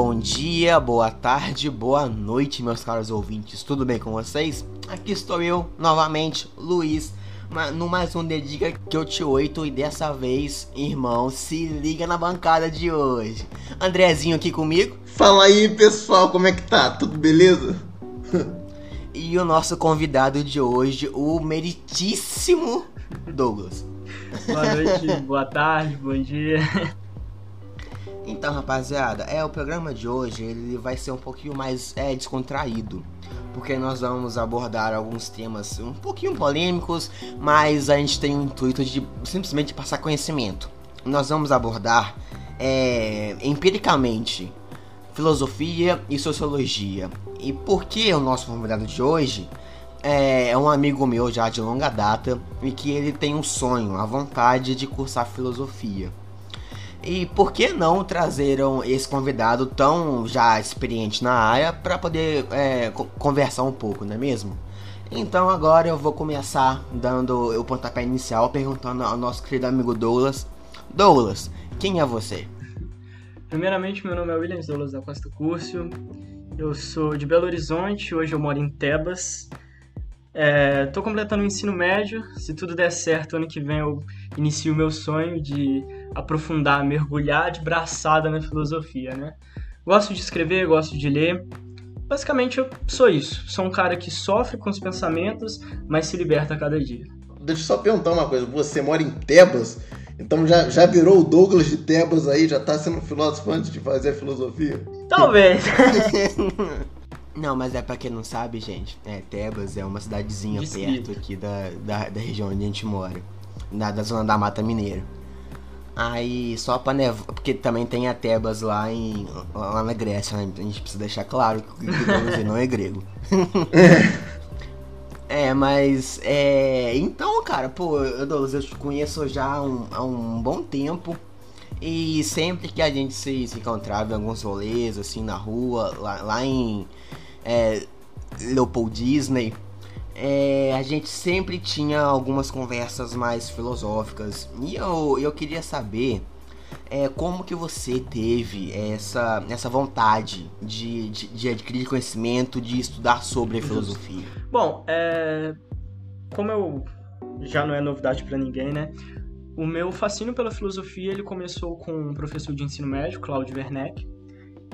Bom dia, boa tarde, boa noite, meus caros ouvintes. Tudo bem com vocês? Aqui estou eu, novamente, Luiz, no mais um Dedica que eu te oito e dessa vez, irmão, se liga na bancada de hoje. Andrezinho aqui comigo. Fala aí, pessoal, como é que tá? Tudo beleza? e o nosso convidado de hoje, o meritíssimo Douglas. Boa noite, boa tarde, bom dia. Então, rapaziada, é o programa de hoje, ele vai ser um pouquinho mais é, descontraído, porque nós vamos abordar alguns temas um pouquinho polêmicos, mas a gente tem o intuito de simplesmente passar conhecimento. Nós vamos abordar é, empiricamente filosofia e sociologia. E por que o nosso convidado de hoje é, é um amigo meu já de longa data e que ele tem um sonho, a vontade de cursar filosofia. E por que não trazeram esse convidado tão já experiente na área para poder é, conversar um pouco, não é mesmo? Então agora eu vou começar dando o pontapé inicial perguntando ao nosso querido amigo Douglas. Douglas, quem é você? Primeiramente, meu nome é Williams Douglas da Costa Curso. Eu sou de Belo Horizonte, hoje eu moro em Tebas. Estou é, completando o ensino médio. Se tudo der certo, ano que vem eu inicio o meu sonho de aprofundar, mergulhar de braçada na filosofia, né? Gosto de escrever, gosto de ler. Basicamente, eu sou isso. Sou um cara que sofre com os pensamentos, mas se liberta a cada dia. Deixa eu só perguntar uma coisa. Você mora em Tebas? Então já, já virou o Douglas de Tebas aí? Já tá sendo filósofo antes de fazer a filosofia? Talvez. Não, mas é pra quem não sabe, gente, é, Tebas é uma cidadezinha perto aqui da, da, da, região onde a gente mora. Na, da zona da Mata Mineira. Aí, só pra nevar, porque também tem a Tebas lá, em, lá na Grécia, né? A gente precisa deixar claro que o que não é grego. é, mas, é... Então, cara, pô, Douglas, eu te conheço já há um, há um bom tempo. E sempre que a gente se, se encontrava em alguns rolês, assim, na rua, lá, lá em é, Leopold Disney, é, a gente sempre tinha algumas conversas mais filosóficas. E eu, eu queria saber é, como que você teve essa, essa vontade de, de, de adquirir conhecimento, de estudar sobre a filosofia. Bom, é, como eu já não é novidade para ninguém, né? O meu fascínio pela filosofia ele começou com um professor de ensino médio, Claudio Werneck,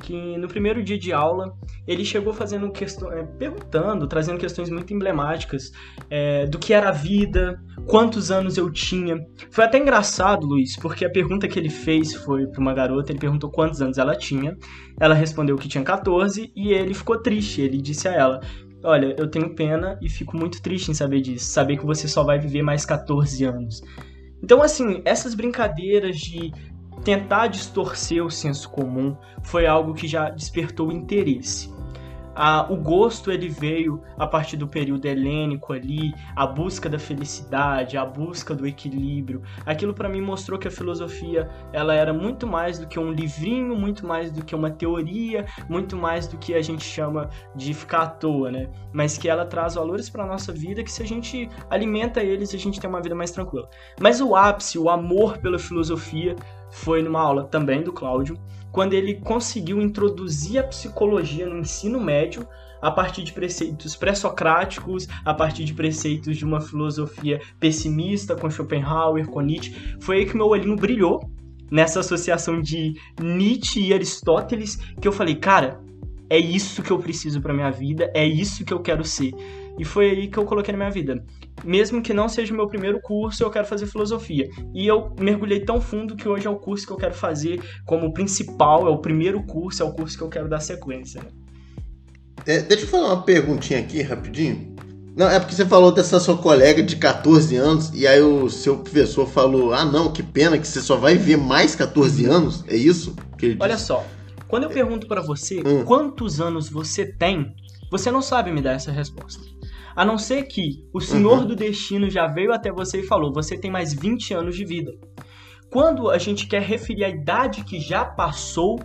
que no primeiro dia de aula ele chegou fazendo questão, é, perguntando, trazendo questões muito emblemáticas é, do que era a vida, quantos anos eu tinha. Foi até engraçado, Luiz, porque a pergunta que ele fez foi para uma garota, ele perguntou quantos anos ela tinha, ela respondeu que tinha 14 e ele ficou triste. Ele disse a ela: Olha, eu tenho pena e fico muito triste em saber disso, saber que você só vai viver mais 14 anos. Então, assim, essas brincadeiras de tentar distorcer o senso comum foi algo que já despertou interesse a, o gosto ele veio a partir do período helênico ali, a busca da felicidade, a busca do equilíbrio. Aquilo para mim mostrou que a filosofia ela era muito mais do que um livrinho, muito mais do que uma teoria, muito mais do que a gente chama de ficar à toa, né? Mas que ela traz valores para nossa vida que se a gente alimenta eles, a gente tem uma vida mais tranquila. Mas o ápice, o amor pela filosofia foi numa aula também do Cláudio, quando ele conseguiu introduzir a psicologia no ensino médio a partir de preceitos pré-socráticos, a partir de preceitos de uma filosofia pessimista com Schopenhauer, com Nietzsche. Foi aí que meu olhinho brilhou nessa associação de Nietzsche e Aristóteles, que eu falei, cara, é isso que eu preciso para minha vida, é isso que eu quero ser. E foi aí que eu coloquei na minha vida. Mesmo que não seja o meu primeiro curso, eu quero fazer filosofia. E eu mergulhei tão fundo que hoje é o curso que eu quero fazer como principal, é o primeiro curso, é o curso que eu quero dar sequência. É, deixa eu fazer uma perguntinha aqui rapidinho. Não, é porque você falou dessa sua colega de 14 anos e aí o seu professor falou: ah, não, que pena que você só vai ver mais 14 anos. É isso? Olha só, quando eu pergunto para você hum. quantos anos você tem, você não sabe me dar essa resposta. A não ser que o Senhor uhum. do Destino já veio até você e falou: você tem mais 20 anos de vida. Quando a gente quer referir a idade que já passou,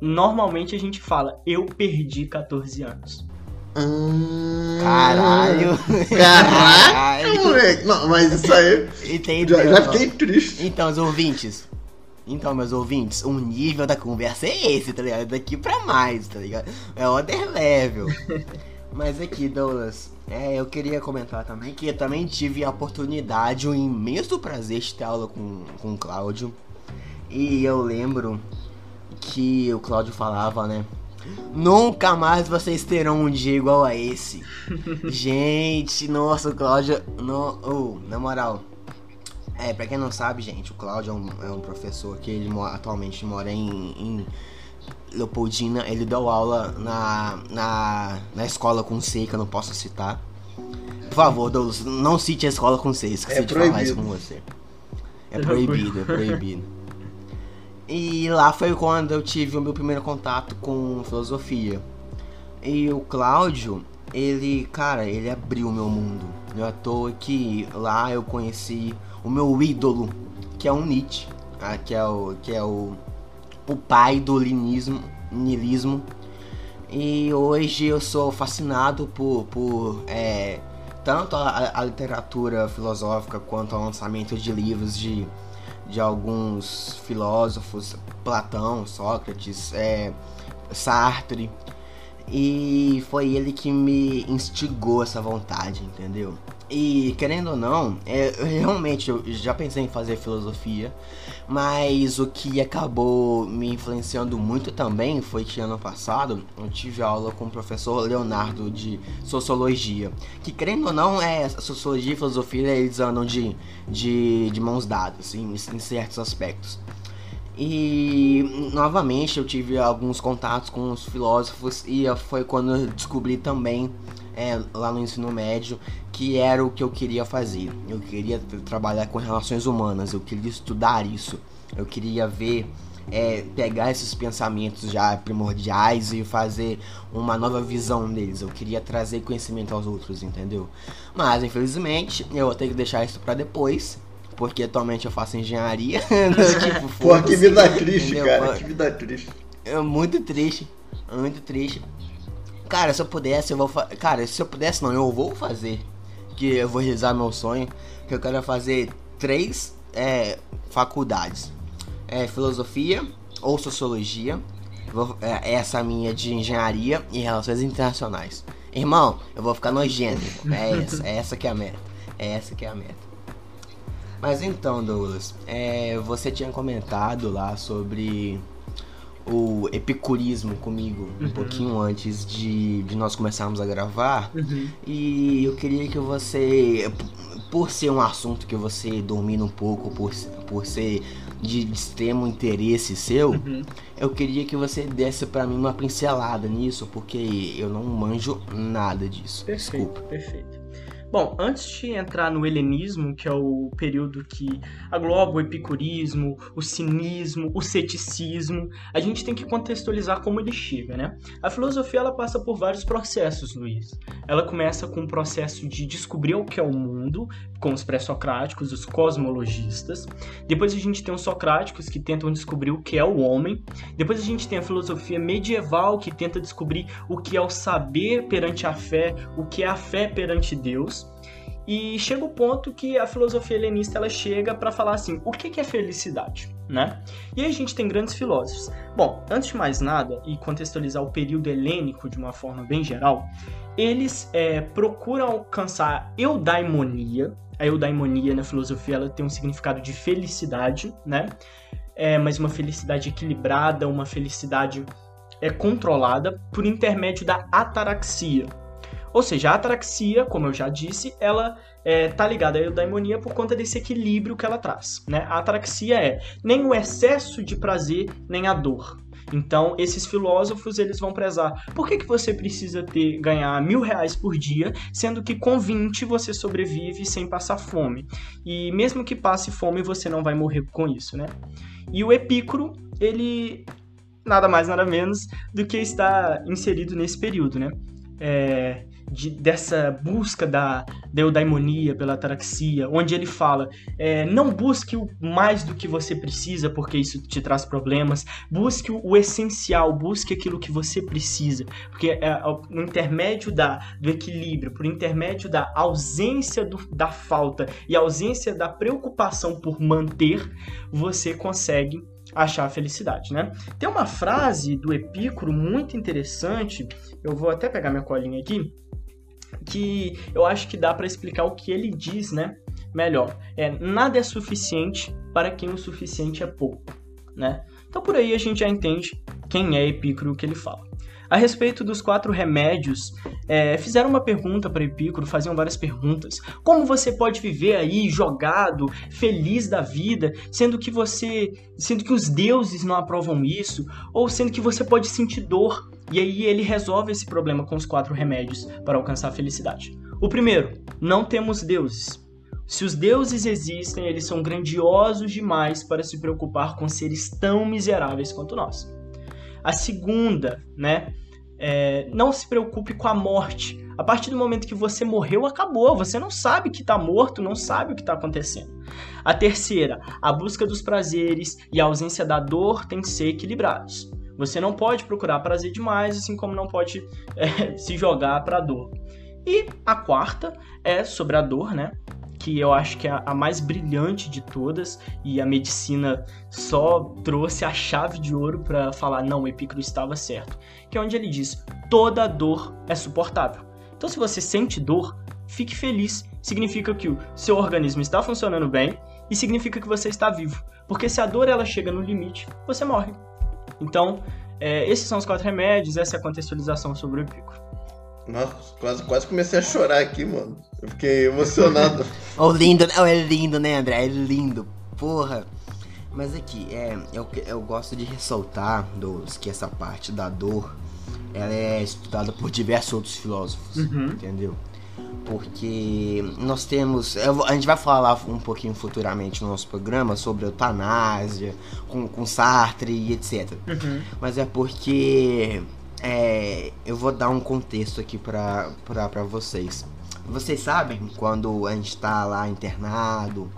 normalmente a gente fala: eu perdi 14 anos. Hum, caralho! Caralho, moleque! Não, mas isso aí. Entendi. Já, já fiquei triste. Então, os ouvintes, Então, meus ouvintes, o nível da conversa é esse, tá ligado? Daqui pra mais, tá ligado? É other level. Mas aqui, Douglas, é, eu queria comentar também que eu também tive a oportunidade, o imenso prazer de ter aula com, com o Cláudio. E eu lembro que o Cláudio falava, né? Nunca mais vocês terão um dia igual a esse. gente, nossa, o Cláudio. No, oh, na moral. É, pra quem não sabe, gente, o Cláudio é um, é um professor que ele atualmente mora em, em Leopoldina. Ele deu aula na, na, na escola com C, que eu não posso citar. Por favor, Douglas, não cite a escola com C, esqueci é de falar isso com você. É proibido, é proibido. E lá foi quando eu tive o meu primeiro contato com filosofia. E o Cláudio, ele, cara, ele abriu o meu mundo. Eu à toa que lá eu conheci o meu ídolo, que é o Nietzsche, ah, que é o que é o, o pai do linismo, niilismo. E hoje eu sou fascinado por, por é, tanto a, a literatura filosófica quanto ao lançamento de livros de de alguns filósofos, Platão, Sócrates, é, Sartre, e foi ele que me instigou essa vontade, entendeu? E querendo ou não, é, realmente eu já pensei em fazer filosofia, mas o que acabou me influenciando muito também foi que ano passado eu tive aula com o professor Leonardo de sociologia. Que querendo ou não, é sociologia e filosofia eles andam de, de, de mãos dadas em, em certos aspectos. E novamente eu tive alguns contatos com os filósofos e foi quando eu descobri também é, lá no ensino médio que era o que eu queria fazer. Eu queria trabalhar com relações humanas, eu queria estudar isso, eu queria ver, é, pegar esses pensamentos já primordiais e fazer uma nova visão deles. Eu queria trazer conhecimento aos outros, entendeu? Mas infelizmente eu vou ter que deixar isso para depois. Porque atualmente eu faço engenharia. tipo, Pô, que vida triste, entendeu? cara. Que vida triste. É muito triste. Muito triste. Cara, se eu pudesse, eu vou fazer. Cara, se eu pudesse, não, eu vou fazer. Que eu vou realizar meu sonho. Que eu quero fazer três é, faculdades: é, filosofia ou sociologia. Vou, é, essa minha de engenharia e relações internacionais. Irmão, eu vou ficar nojento. É essa, é essa que é a meta. É essa que é a meta. Mas então, Douglas, é, você tinha comentado lá sobre o epicurismo comigo uhum. um pouquinho antes de, de nós começarmos a gravar. Uhum. E eu queria que você, por ser um assunto que você domina um pouco, por, por ser de extremo interesse seu, uhum. eu queria que você desse para mim uma pincelada nisso, porque eu não manjo nada disso. Perfeito, Desculpa. perfeito. Bom, antes de entrar no helenismo, que é o período que agloba o epicurismo, o cinismo, o ceticismo, a gente tem que contextualizar como ele chega, né? A filosofia ela passa por vários processos, Luiz. Ela começa com o processo de descobrir o que é o mundo, com os pré-socráticos, os cosmologistas. Depois a gente tem os socráticos que tentam descobrir o que é o homem. Depois a gente tem a filosofia medieval que tenta descobrir o que é o saber perante a fé, o que é a fé perante Deus. E chega o ponto que a filosofia helenista ela chega para falar assim, o que é felicidade, né? E aí a gente tem grandes filósofos. Bom, antes de mais nada e contextualizar o período helênico de uma forma bem geral, eles é, procuram alcançar eudaimonia. A eudaimonia na filosofia ela tem um significado de felicidade, né? É, mas uma felicidade equilibrada, uma felicidade é controlada por intermédio da ataraxia, ou seja, a ataraxia, como eu já disse, ela é, tá ligada à eudaimonia por conta desse equilíbrio que ela traz. Né? A ataraxia é nem o excesso de prazer, nem a dor. Então, esses filósofos eles vão prezar. Por que, que você precisa ter ganhar mil reais por dia, sendo que com 20 você sobrevive sem passar fome? E mesmo que passe fome, você não vai morrer com isso, né? E o Epicuro, ele nada mais nada menos do que está inserido nesse período, né? É, de, dessa busca da, da eudaimonia pela ataraxia, onde ele fala: é, não busque o mais do que você precisa, porque isso te traz problemas, busque o, o essencial, busque aquilo que você precisa, porque é, é, no intermédio da, do equilíbrio, por intermédio da ausência do, da falta e ausência da preocupação por manter, você consegue achar a felicidade, né? Tem uma frase do Epicuro muito interessante, eu vou até pegar minha colinha aqui, que eu acho que dá para explicar o que ele diz, né? Melhor, é nada é suficiente para quem o suficiente é pouco, né? Então por aí a gente já entende quem é Epicuro que ele fala. A respeito dos quatro remédios, é, fizeram uma pergunta para Epicuro, faziam várias perguntas. Como você pode viver aí jogado, feliz da vida, sendo que você, sendo que os deuses não aprovam isso, ou sendo que você pode sentir dor? E aí ele resolve esse problema com os quatro remédios para alcançar a felicidade. O primeiro, não temos deuses. Se os deuses existem, eles são grandiosos demais para se preocupar com seres tão miseráveis quanto nós. A segunda, né? É, não se preocupe com a morte. A partir do momento que você morreu, acabou. Você não sabe que está morto, não sabe o que está acontecendo. A terceira, a busca dos prazeres e a ausência da dor têm que ser equilibrados. Você não pode procurar prazer demais, assim como não pode é, se jogar para a dor. E a quarta é sobre a dor, né? Que eu acho que é a mais brilhante de todas e a medicina só trouxe a chave de ouro para falar não, o Epicuro estava certo, que é onde ele diz: toda dor é suportável. Então, se você sente dor, fique feliz. Significa que o seu organismo está funcionando bem e significa que você está vivo. Porque se a dor ela chega no limite, você morre. Então, é, esses são os quatro remédios, essa é a contextualização sobre o Epicuro. Nossa, quase, quase comecei a chorar aqui, mano. Eu fiquei emocionado. oh, lindo, oh, é lindo, né, André? É lindo. Porra. Mas aqui, é, eu, eu gosto de ressaltar, dos que essa parte da dor, ela é estudada por diversos outros filósofos, uhum. entendeu? Porque nós temos. A gente vai falar um pouquinho futuramente no nosso programa sobre eutanásia, com, com Sartre e etc. Uhum. Mas é porque é, eu vou dar um contexto aqui pra, pra, pra vocês. Vocês sabem quando a gente tá lá internado,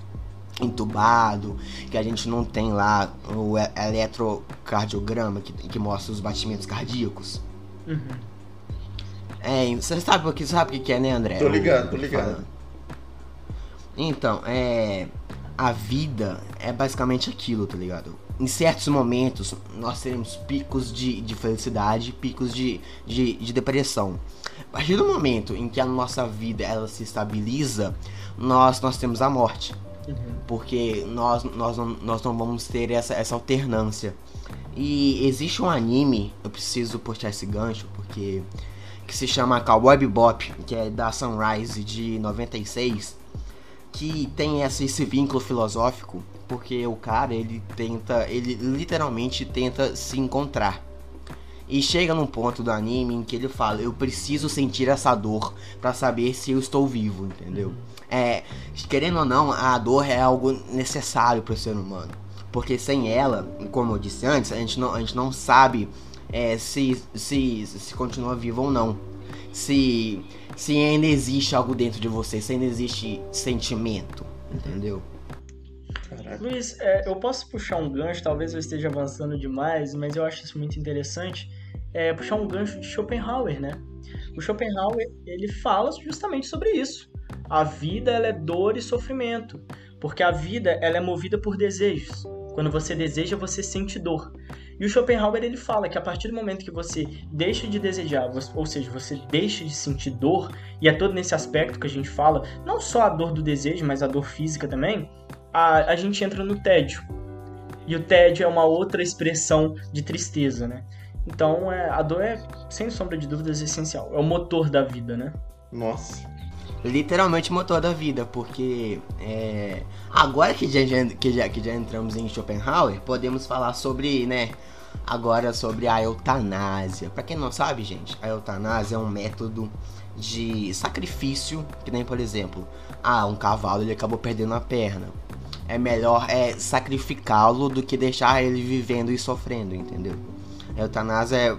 entubado, que a gente não tem lá o eletrocardiograma que, que mostra os batimentos cardíacos? Uhum. É, você sabe o que sabe o que é, né, André? Tô ligado, tô ligado. Então, é. A vida é basicamente aquilo, tá ligado? Em certos momentos nós teremos picos de, de felicidade, picos de, de, de, depressão. A partir do momento em que a nossa vida ela se estabiliza, nós, nós temos a morte. Uhum. Porque nós, nós, não, nós não vamos ter essa, essa alternância. E existe um anime, eu preciso puxar esse gancho, porque que se chama Cowboy Bebop, que é da Sunrise de 96, que tem esse, esse vínculo filosófico porque o cara ele tenta, ele literalmente tenta se encontrar. E chega num ponto do anime em que ele fala: Eu preciso sentir essa dor para saber se eu estou vivo, entendeu? É, querendo ou não, a dor é algo necessário para o ser humano. Porque sem ela, como eu disse antes, a gente não, a gente não sabe é, se, se, se continua vivo ou não. Se, se ainda existe algo dentro de você, se ainda existe sentimento, entendeu? Caraca. Luiz, é, eu posso puxar um gancho, talvez eu esteja avançando demais, mas eu acho isso muito interessante. É, puxar um gancho de Schopenhauer, né? O Schopenhauer, ele fala justamente sobre isso. A vida, ela é dor e sofrimento, porque a vida, ela é movida por desejos. Quando você deseja, você sente dor. E o Schopenhauer ele fala que a partir do momento que você deixa de desejar, ou seja, você deixa de sentir dor, e é todo nesse aspecto que a gente fala, não só a dor do desejo, mas a dor física também, a, a gente entra no tédio. E o tédio é uma outra expressão de tristeza, né? Então é, a dor é, sem sombra de dúvidas, essencial. É o motor da vida, né? Nossa. Literalmente motor da vida, porque é, agora que já, que, já, que já entramos em Schopenhauer, podemos falar sobre, né? Agora sobre a eutanásia. Para quem não sabe, gente, a eutanásia é um método de sacrifício, que nem por exemplo, ah, um cavalo ele acabou perdendo a perna é melhor é, sacrificá-lo do que deixar ele vivendo e sofrendo, entendeu? A eutanásia é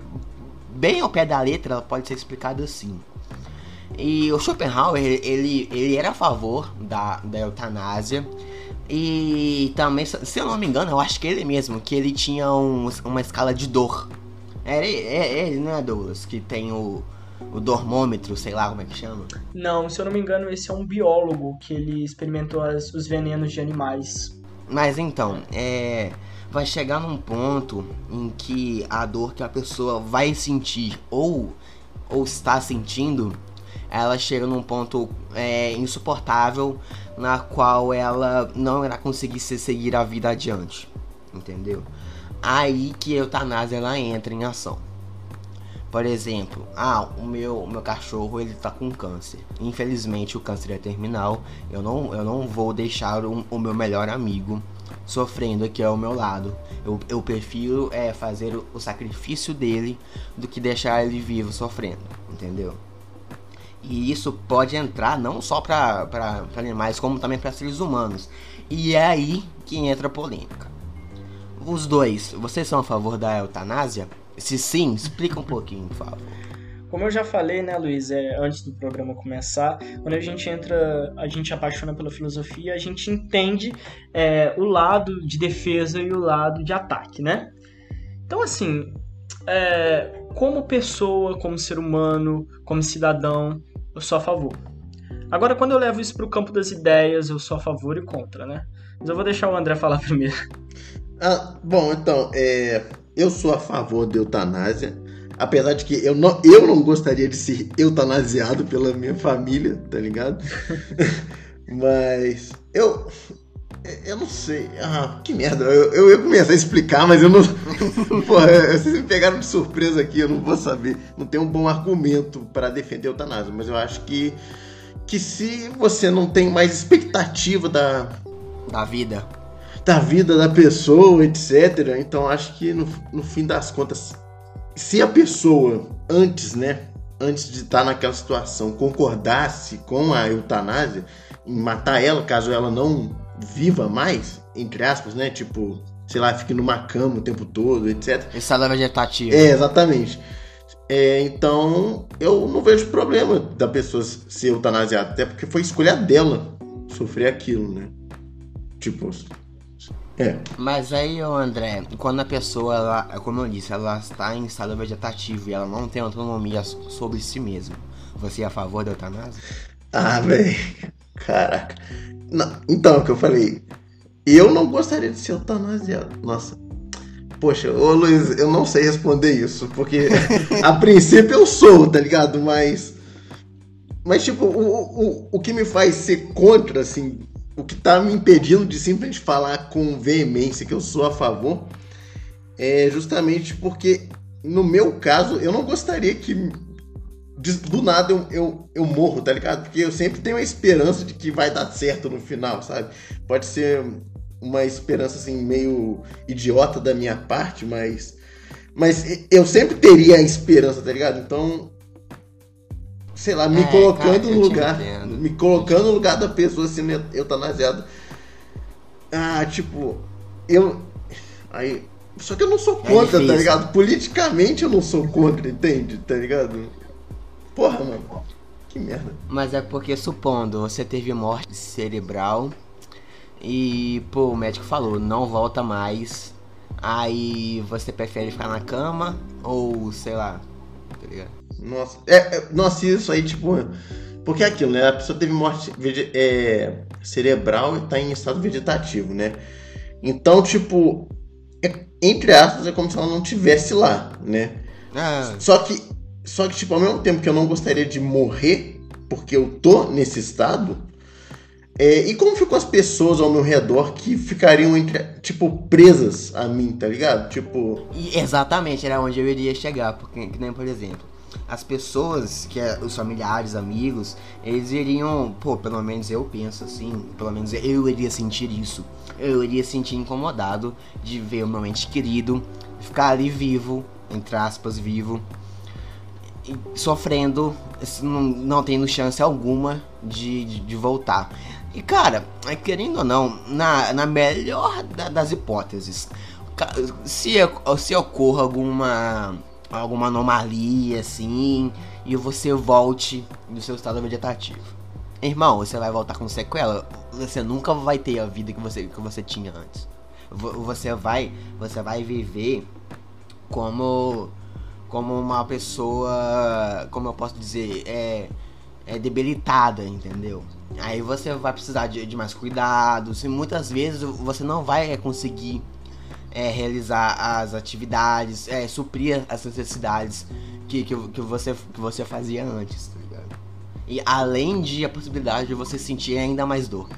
bem ao pé da letra, ela pode ser explicada assim. E o Schopenhauer, ele, ele era a favor da, da eutanásia. E também, se eu não me engano, eu acho que ele mesmo, que ele tinha um, uma escala de dor. É ele, é ele, não é Douglas, que tem o, o dormômetro, sei lá como é que chama. Não, se eu não me engano, esse é um biólogo que ele experimentou as, os venenos de animais. Mas então, é. Vai chegar num ponto em que a dor que a pessoa vai sentir ou, ou está sentindo, ela chega num ponto é, insuportável na qual ela não irá conseguir seguir a vida adiante. Entendeu? Aí que a eutanásia ela entra em ação. Por exemplo, ah, o meu, o meu cachorro ele tá com câncer. Infelizmente o câncer é terminal. Eu não, eu não vou deixar o, o meu melhor amigo sofrendo aqui ao meu lado. Eu, eu prefiro é, fazer o, o sacrifício dele do que deixar ele vivo sofrendo, entendeu? E isso pode entrar não só para animais, como também para seres humanos. E é aí que entra a polêmica. Os dois, vocês são a favor da eutanásia? Se sim, explica um pouquinho, por favor. Como eu já falei, né, Luiz, é, antes do programa começar, quando a gente entra, a gente apaixona pela filosofia, a gente entende é, o lado de defesa e o lado de ataque, né? Então, assim, é, como pessoa, como ser humano, como cidadão, eu sou a favor. Agora, quando eu levo isso para o campo das ideias, eu sou a favor e contra, né? Mas eu vou deixar o André falar primeiro. Ah, bom, então, é, eu sou a favor da eutanásia. Apesar de que eu não, eu não gostaria de ser eutanasiado pela minha família, tá ligado? mas eu. Eu não sei. Ah, que merda. Eu, eu ia começar a explicar, mas eu não. Porra, vocês me pegaram de surpresa aqui, eu não vou saber. Não tem um bom argumento para defender a eutanásia, mas eu acho que. Que se você não tem mais expectativa da. Da vida da vida da pessoa, etc. Então acho que no, no fim das contas, se a pessoa antes, né, antes de estar naquela situação, concordasse com a eutanásia, em matar ela caso ela não viva mais, entre aspas, né, tipo, sei lá, fique numa cama o tempo todo, etc. Estado vegetativo. É, exatamente. É, então, eu não vejo problema da pessoa ser eutanasiada, até porque foi escolha dela sofrer aquilo, né? Tipo, é. Mas aí, André, quando a pessoa, ela, como eu disse, ela está em estado vegetativo e ela não tem autonomia sobre si mesma, você é a favor da eutanásia? Ah, velho. Caraca. Não, então, o que eu falei. Eu não gostaria de ser eutanasiado. Nossa. Poxa, ô Luiz, eu não sei responder isso, porque a princípio eu sou, tá ligado? Mas. Mas, tipo, o, o, o que me faz ser contra, assim, o que está me impedindo de simplesmente falar com veemência que eu sou a favor é justamente porque, no meu caso, eu não gostaria que do nada eu, eu, eu morro, tá ligado? Porque eu sempre tenho a esperança de que vai dar certo no final, sabe? Pode ser uma esperança assim meio idiota da minha parte, mas mas eu sempre teria a esperança, tá ligado? Então sei lá, me é, colocando cara, no lugar. Me colocando no lugar da pessoa sendo eutanasiada. Ah, tipo, eu. Aí. Só que eu não sou é contra, é tá ligado? Politicamente eu não sou contra, entende? Tá ligado? Porra, mano. Que merda. Mas é porque, supondo, você teve morte cerebral e, pô, o médico falou, não volta mais. Aí você prefere ficar na cama ou, sei lá, tá ligado? Nossa, é, é, nossa, isso aí, tipo. Porque é aquilo, né? A pessoa teve morte é, cerebral e tá em estado vegetativo, né? Então, tipo, é, entre aspas, é como se ela não tivesse lá, né? Ah. Só que, só que, tipo, ao mesmo tempo que eu não gostaria de morrer, porque eu tô nesse estado, é, e como ficam as pessoas ao meu redor que ficariam, entre, tipo, presas a mim, tá ligado? Tipo. Exatamente, era onde eu iria chegar, porque, que nem, por exemplo as pessoas, que é os familiares, amigos, eles iriam, pô, pelo menos eu penso assim, pelo menos eu iria sentir isso. Eu iria sentir incomodado de ver o meu ente querido ficar ali vivo, entre aspas, vivo, sofrendo, não, não tendo chance alguma de, de, de voltar. E cara, querendo ou não, na, na melhor das hipóteses, se, se ocorra alguma alguma anomalia assim e você volte no seu estado vegetativo. Irmão, você vai voltar com sequela, você nunca vai ter a vida que você, que você tinha antes. Você vai, você vai viver como como uma pessoa, como eu posso dizer, é é, debilitada, entendeu? Aí você vai precisar de, de mais cuidados e muitas vezes você não vai conseguir é, realizar as atividades, é, suprir as necessidades que, que, que, você, que você fazia antes, tá ligado? E além de a possibilidade de você sentir ainda mais dor,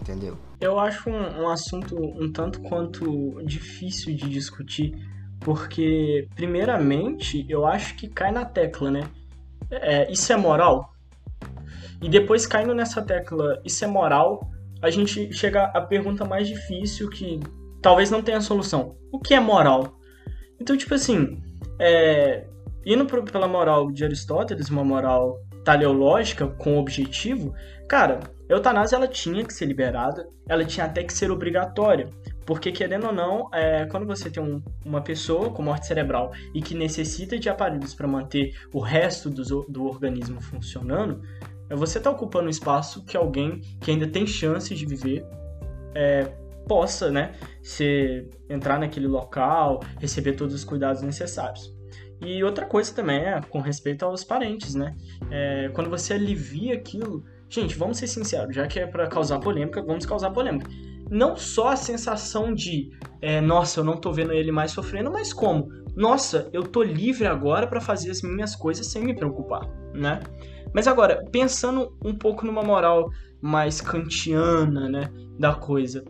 entendeu? Eu acho um, um assunto um tanto quanto difícil de discutir, porque, primeiramente, eu acho que cai na tecla, né? É, isso é moral? E depois caindo nessa tecla, isso é moral, a gente chega à pergunta mais difícil que talvez não tenha solução. O que é moral? Então, tipo assim, é, indo pro, pela moral de Aristóteles, uma moral teleológica com objetivo, cara, a eutanásia ela tinha que ser liberada, ela tinha até que ser obrigatória. Porque, querendo ou não, é, quando você tem um, uma pessoa com morte cerebral e que necessita de aparelhos para manter o resto do, do organismo funcionando, é você está ocupando um espaço que alguém que ainda tem chance de viver é, possa, né, ser, entrar naquele local, receber todos os cuidados necessários. E outra coisa também é com respeito aos parentes, né? É, quando você alivia aquilo, gente, vamos ser sinceros, já que é para causar polêmica, vamos causar polêmica. Não só a sensação de, é, nossa, eu não tô vendo ele mais sofrendo, mas como, nossa, eu tô livre agora para fazer as minhas coisas sem me preocupar, né? Mas agora, pensando um pouco numa moral mais kantiana, né, da coisa,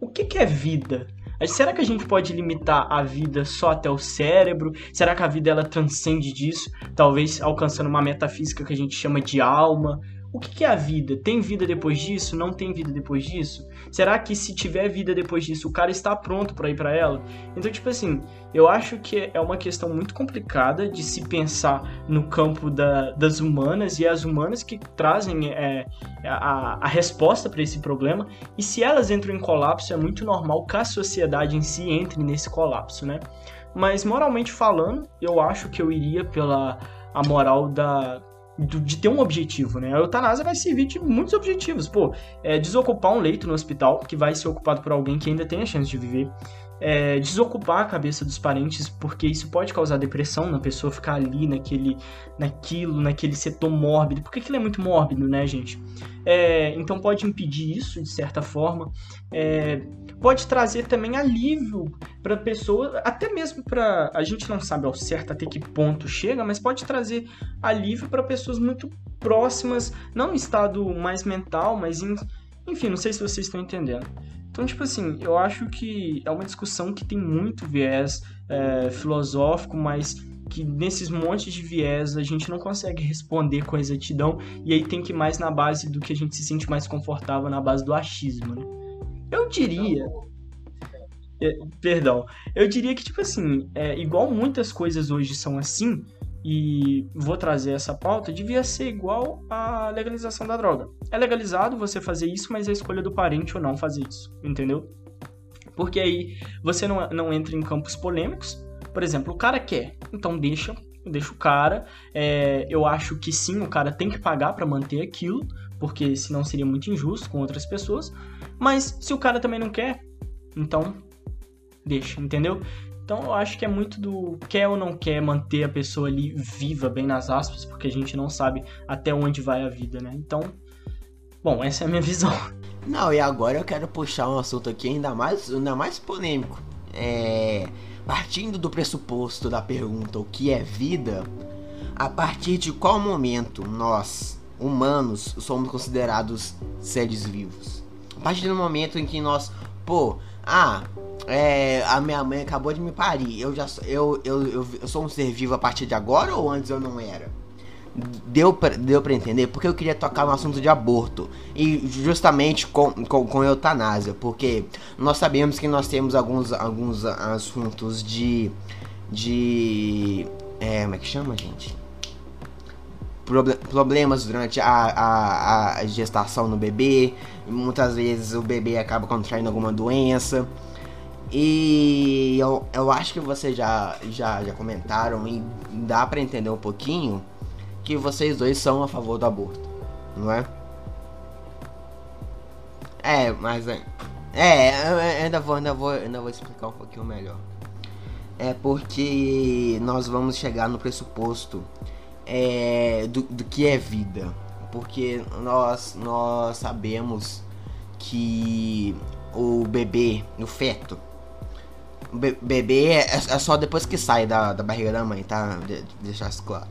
o que, que é vida? Será que a gente pode limitar a vida só até o cérebro? Será que a vida ela transcende disso, talvez alcançando uma metafísica que a gente chama de alma? O que é a vida? Tem vida depois disso? Não tem vida depois disso? Será que se tiver vida depois disso, o cara está pronto para ir para ela? Então, tipo assim, eu acho que é uma questão muito complicada de se pensar no campo da, das humanas e as humanas que trazem é, a, a resposta para esse problema. E se elas entram em colapso, é muito normal que a sociedade em si entre nesse colapso, né? Mas moralmente falando, eu acho que eu iria pela a moral da, de ter um objetivo, né? A eutanásia vai servir de muitos objetivos. Pô, é desocupar um leito no hospital, que vai ser ocupado por alguém que ainda tem a chance de viver é, desocupar a cabeça dos parentes, porque isso pode causar depressão na pessoa ficar ali naquele, naquilo, naquele setor mórbido, porque aquilo é muito mórbido, né, gente? É, então pode impedir isso de certa forma, é, pode trazer também alívio para a pessoa, até mesmo para a gente não sabe ao certo até que ponto chega, mas pode trazer alívio para pessoas muito próximas, não em estado mais mental, mas em, enfim, não sei se vocês estão entendendo. Então, tipo assim, eu acho que é uma discussão que tem muito viés é, filosófico, mas que nesses montes de viés a gente não consegue responder com exatidão e aí tem que ir mais na base do que a gente se sente mais confortável na base do achismo, né? Eu diria. É, perdão. Eu diria que, tipo assim, é, igual muitas coisas hoje são assim, e vou trazer essa pauta, devia ser igual à legalização da droga. É legalizado você fazer isso, mas é a escolha do parente ou não fazer isso, entendeu? Porque aí você não, não entra em campos polêmicos. Por exemplo, o cara quer, então deixa, deixa o cara. É, eu acho que sim, o cara tem que pagar para manter aquilo, porque senão seria muito injusto com outras pessoas. Mas se o cara também não quer, então deixa, entendeu? Então eu acho que é muito do quer ou não quer manter a pessoa ali viva, bem nas aspas, porque a gente não sabe até onde vai a vida, né? Então, bom, essa é a minha visão. Não, e agora eu quero puxar um assunto aqui ainda mais, ainda mais polêmico. É, partindo do pressuposto da pergunta o que é vida, a partir de qual momento nós, humanos, somos considerados seres vivos? A partir do momento em que nós, pô, ah, é, a minha mãe acabou de me parir. Eu já eu, eu, eu, eu, sou um ser vivo a partir de agora ou antes eu não era? Deu pra, deu pra entender? Porque eu queria tocar no assunto de aborto. E justamente com, com, com eutanásia. Porque nós sabemos que nós temos alguns, alguns assuntos de. De. É, como é que chama, gente? problemas durante a, a, a, gestação no bebê. Muitas vezes o bebê acaba contraindo alguma doença. E eu, eu acho que vocês já, já, já comentaram e dá para entender um pouquinho que vocês dois são a favor do aborto, não é? É, mas é, é ainda vou, ainda vou, ainda vou explicar um pouquinho melhor. É porque nós vamos chegar no pressuposto é, do, do que é vida. porque nós, nós sabemos que o bebê, o feto, be bebê é, é, só depois que sai da, da barriga da mãe, tá? De, deixar isso claro.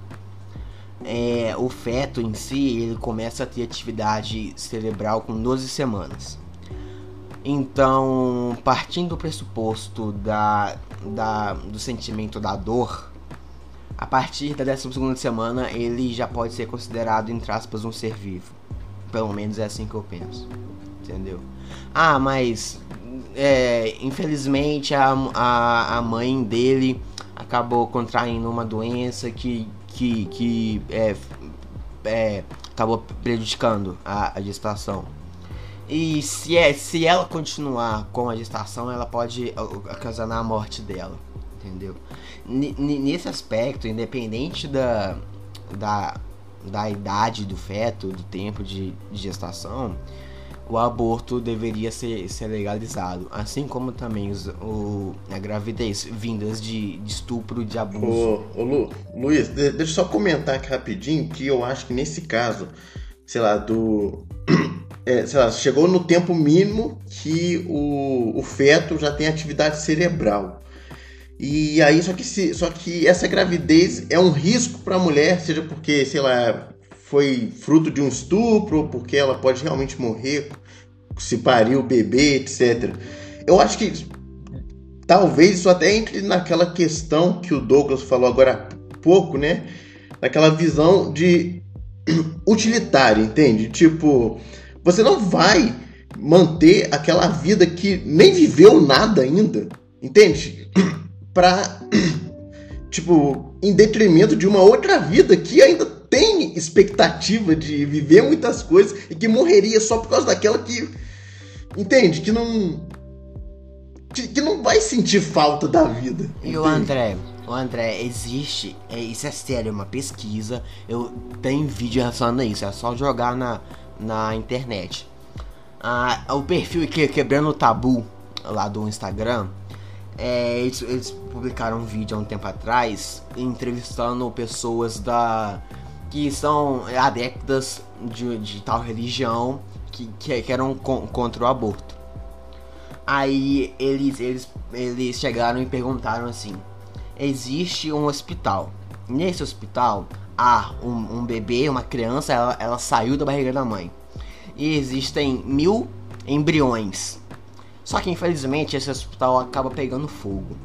É, o feto em si, ele começa a ter atividade cerebral com 12 semanas. Então, partindo do pressuposto da, da, do sentimento da dor, a partir da 12 semana ele já pode ser considerado, entre aspas, um ser vivo. Pelo menos é assim que eu penso. Entendeu? Ah, mas é, infelizmente a, a, a mãe dele acabou contraindo uma doença que, que, que é, é, acabou prejudicando a, a gestação. E se, é, se ela continuar com a gestação, ela pode ocasionar a morte dela. Entendeu? N nesse aspecto, independente da, da, da idade do feto, do tempo de, de gestação, o aborto deveria ser, ser legalizado. Assim como também os, o, a gravidez vindas de, de estupro, de abuso. Ô, ô Lu, Luiz, deixa eu só comentar aqui rapidinho que eu acho que nesse caso, sei lá, do. É, sei lá, chegou no tempo mínimo que o, o feto já tem atividade cerebral. E aí, só que, se, só que essa gravidez é um risco para a mulher, seja porque, sei lá, foi fruto de um estupro, porque ela pode realmente morrer se pariu o bebê, etc. Eu acho que talvez isso até entre naquela questão que o Douglas falou agora há pouco, né? Naquela visão de utilitária, entende? Tipo, você não vai manter aquela vida que nem viveu nada ainda, entende? Pra, tipo, em detrimento de uma outra vida que ainda expectativa de viver muitas coisas e que morreria só por causa daquela que. Entende? Que não. Que, que não vai sentir falta da vida. E o André? O André, existe. É, isso é sério, é uma pesquisa. Eu tenho vídeo relacionado a isso. É só jogar na, na internet. Ah, o perfil que quebrando o tabu lá do Instagram. É, eles, eles, publicaram um vídeo há um tempo atrás entrevistando pessoas da que são adeptas de, de tal religião que, que, que eram com, contra o aborto. Aí eles, eles, eles chegaram e perguntaram assim: existe um hospital. Nesse hospital há um, um bebê, uma criança, ela, ela saiu da barriga da mãe. E existem mil embriões. Só que infelizmente esse hospital acaba pegando fogo.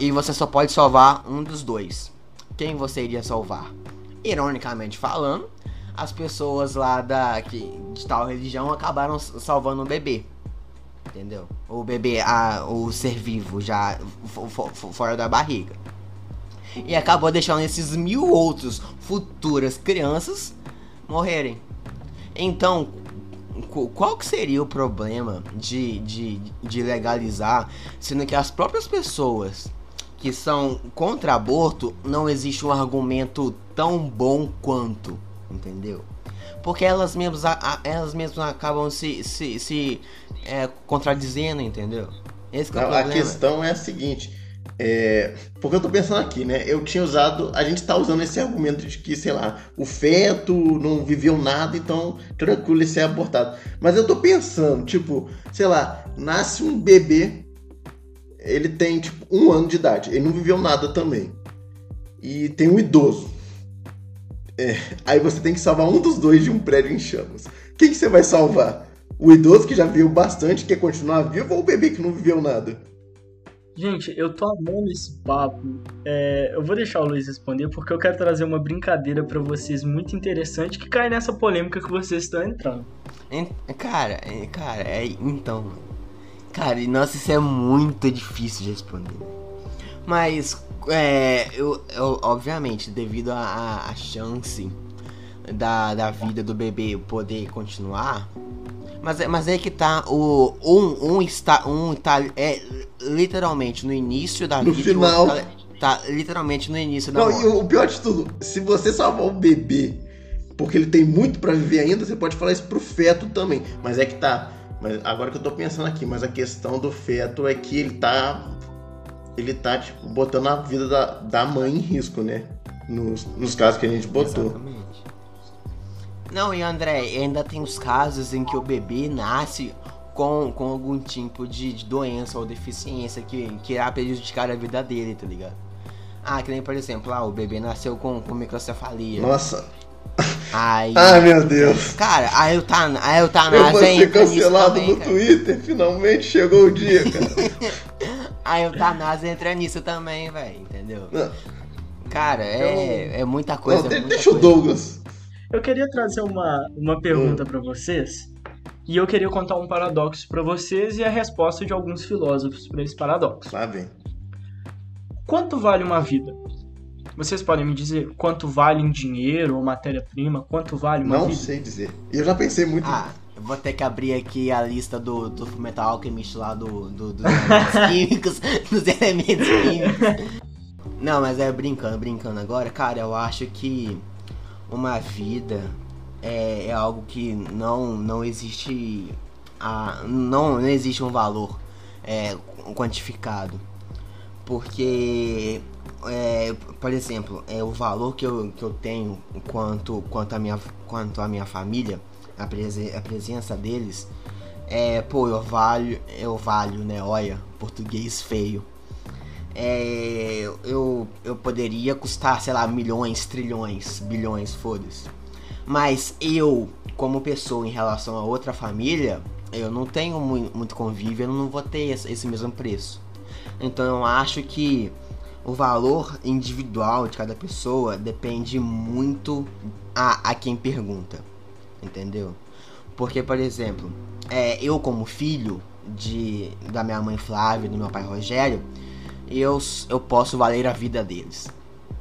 E você só pode salvar um dos dois. Quem você iria salvar? Ironicamente falando, as pessoas lá da que, de tal religião acabaram salvando o bebê. Entendeu? O bebê, a, o ser vivo já fora da barriga. E acabou deixando esses mil outros futuras crianças morrerem. Então, qual que seria o problema de, de, de legalizar, sendo que as próprias pessoas que são contra aborto, não existe um argumento tão bom quanto, entendeu? Porque elas mesmas, elas mesmas acabam se, se, se é, contradizendo, entendeu? Esse é não, a questão é a seguinte. É, porque eu tô pensando aqui, né? Eu tinha usado. A gente tá usando esse argumento de que, sei lá, o feto não viveu nada, então tranquilo ele ser abortado. Mas eu tô pensando, tipo, sei lá, nasce um bebê ele tem, tipo, um ano de idade. Ele não viveu nada também. E tem um idoso. É, aí você tem que salvar um dos dois de um prédio em chamas. Quem que você vai salvar? O idoso que já viveu bastante, quer continuar vivo, ou o bebê que não viveu nada? Gente, eu tô amando esse papo. É, eu vou deixar o Luiz responder porque eu quero trazer uma brincadeira para vocês muito interessante que cai nessa polêmica que vocês estão entrando. Cara, cara, é então. Cara, nossa, isso é muito difícil de responder. Mas, é, eu, eu obviamente, devido à chance da, da vida do bebê poder continuar. Mas, é, mas é que tá. O, um, um está. Um tá. É literalmente no início da no vida. No final. Tá, tá, literalmente no início da Não, morte. E o pior de tudo, se você salvar o bebê porque ele tem muito para viver ainda, você pode falar isso pro feto também. Mas é que tá mas agora que eu tô pensando aqui, mas a questão do feto é que ele tá. Ele tá, tipo, botando a vida da, da mãe em risco, né? Nos, nos casos que a gente botou. Exatamente. Não, e André, ainda tem os casos em que o bebê nasce com, com algum tipo de, de doença ou deficiência que, que irá prejudicar a vida dele, tá ligado? Ah, que nem, por exemplo, ah, o bebê nasceu com, com microcefalia. Nossa. Aí, Ai, meu Deus. cara, a eutan a Eu eutanásia vou ser cancelado também, no cara. Twitter. Finalmente chegou o dia, cara. A eutanásia entra nisso também, velho, entendeu? Não, Cara, é, é muita coisa. não, é muita deixa o coisa. Douglas. Eu queria trazer uma, uma pergunta pra vocês. E eu queria contar um paradoxo pra vocês e a resposta de alguns filósofos pra esse paradoxo. Lá vem. Quanto vale uma vida? Vocês podem me dizer quanto vale em dinheiro ou matéria-prima? Quanto vale uma Não vida? sei dizer. Eu já pensei muito. Ah, eu vou ter que abrir aqui a lista do, do Metal Alchemist lá do, do- dos elementos químicos. Dos elementos químicos. Não, mas é brincando, brincando agora, cara, eu acho que uma vida é, é algo que não, não existe. A, não, não existe um valor é, quantificado. Porque, é, por exemplo, é, o valor que eu, que eu tenho quanto, quanto, a minha, quanto a minha família, a, a presença deles, é, pô, eu valho, eu valho, né? Olha, português feio. É, eu, eu poderia custar, sei lá, milhões, trilhões, bilhões, foda-se. Mas eu, como pessoa em relação a outra família, eu não tenho mui- muito convívio, eu não vou ter esse mesmo preço. Então eu acho que o valor individual de cada pessoa depende muito a, a quem pergunta. Entendeu? Porque, por exemplo, é, eu como filho de, da minha mãe Flávia e do meu pai Rogério, eu, eu posso valer a vida deles.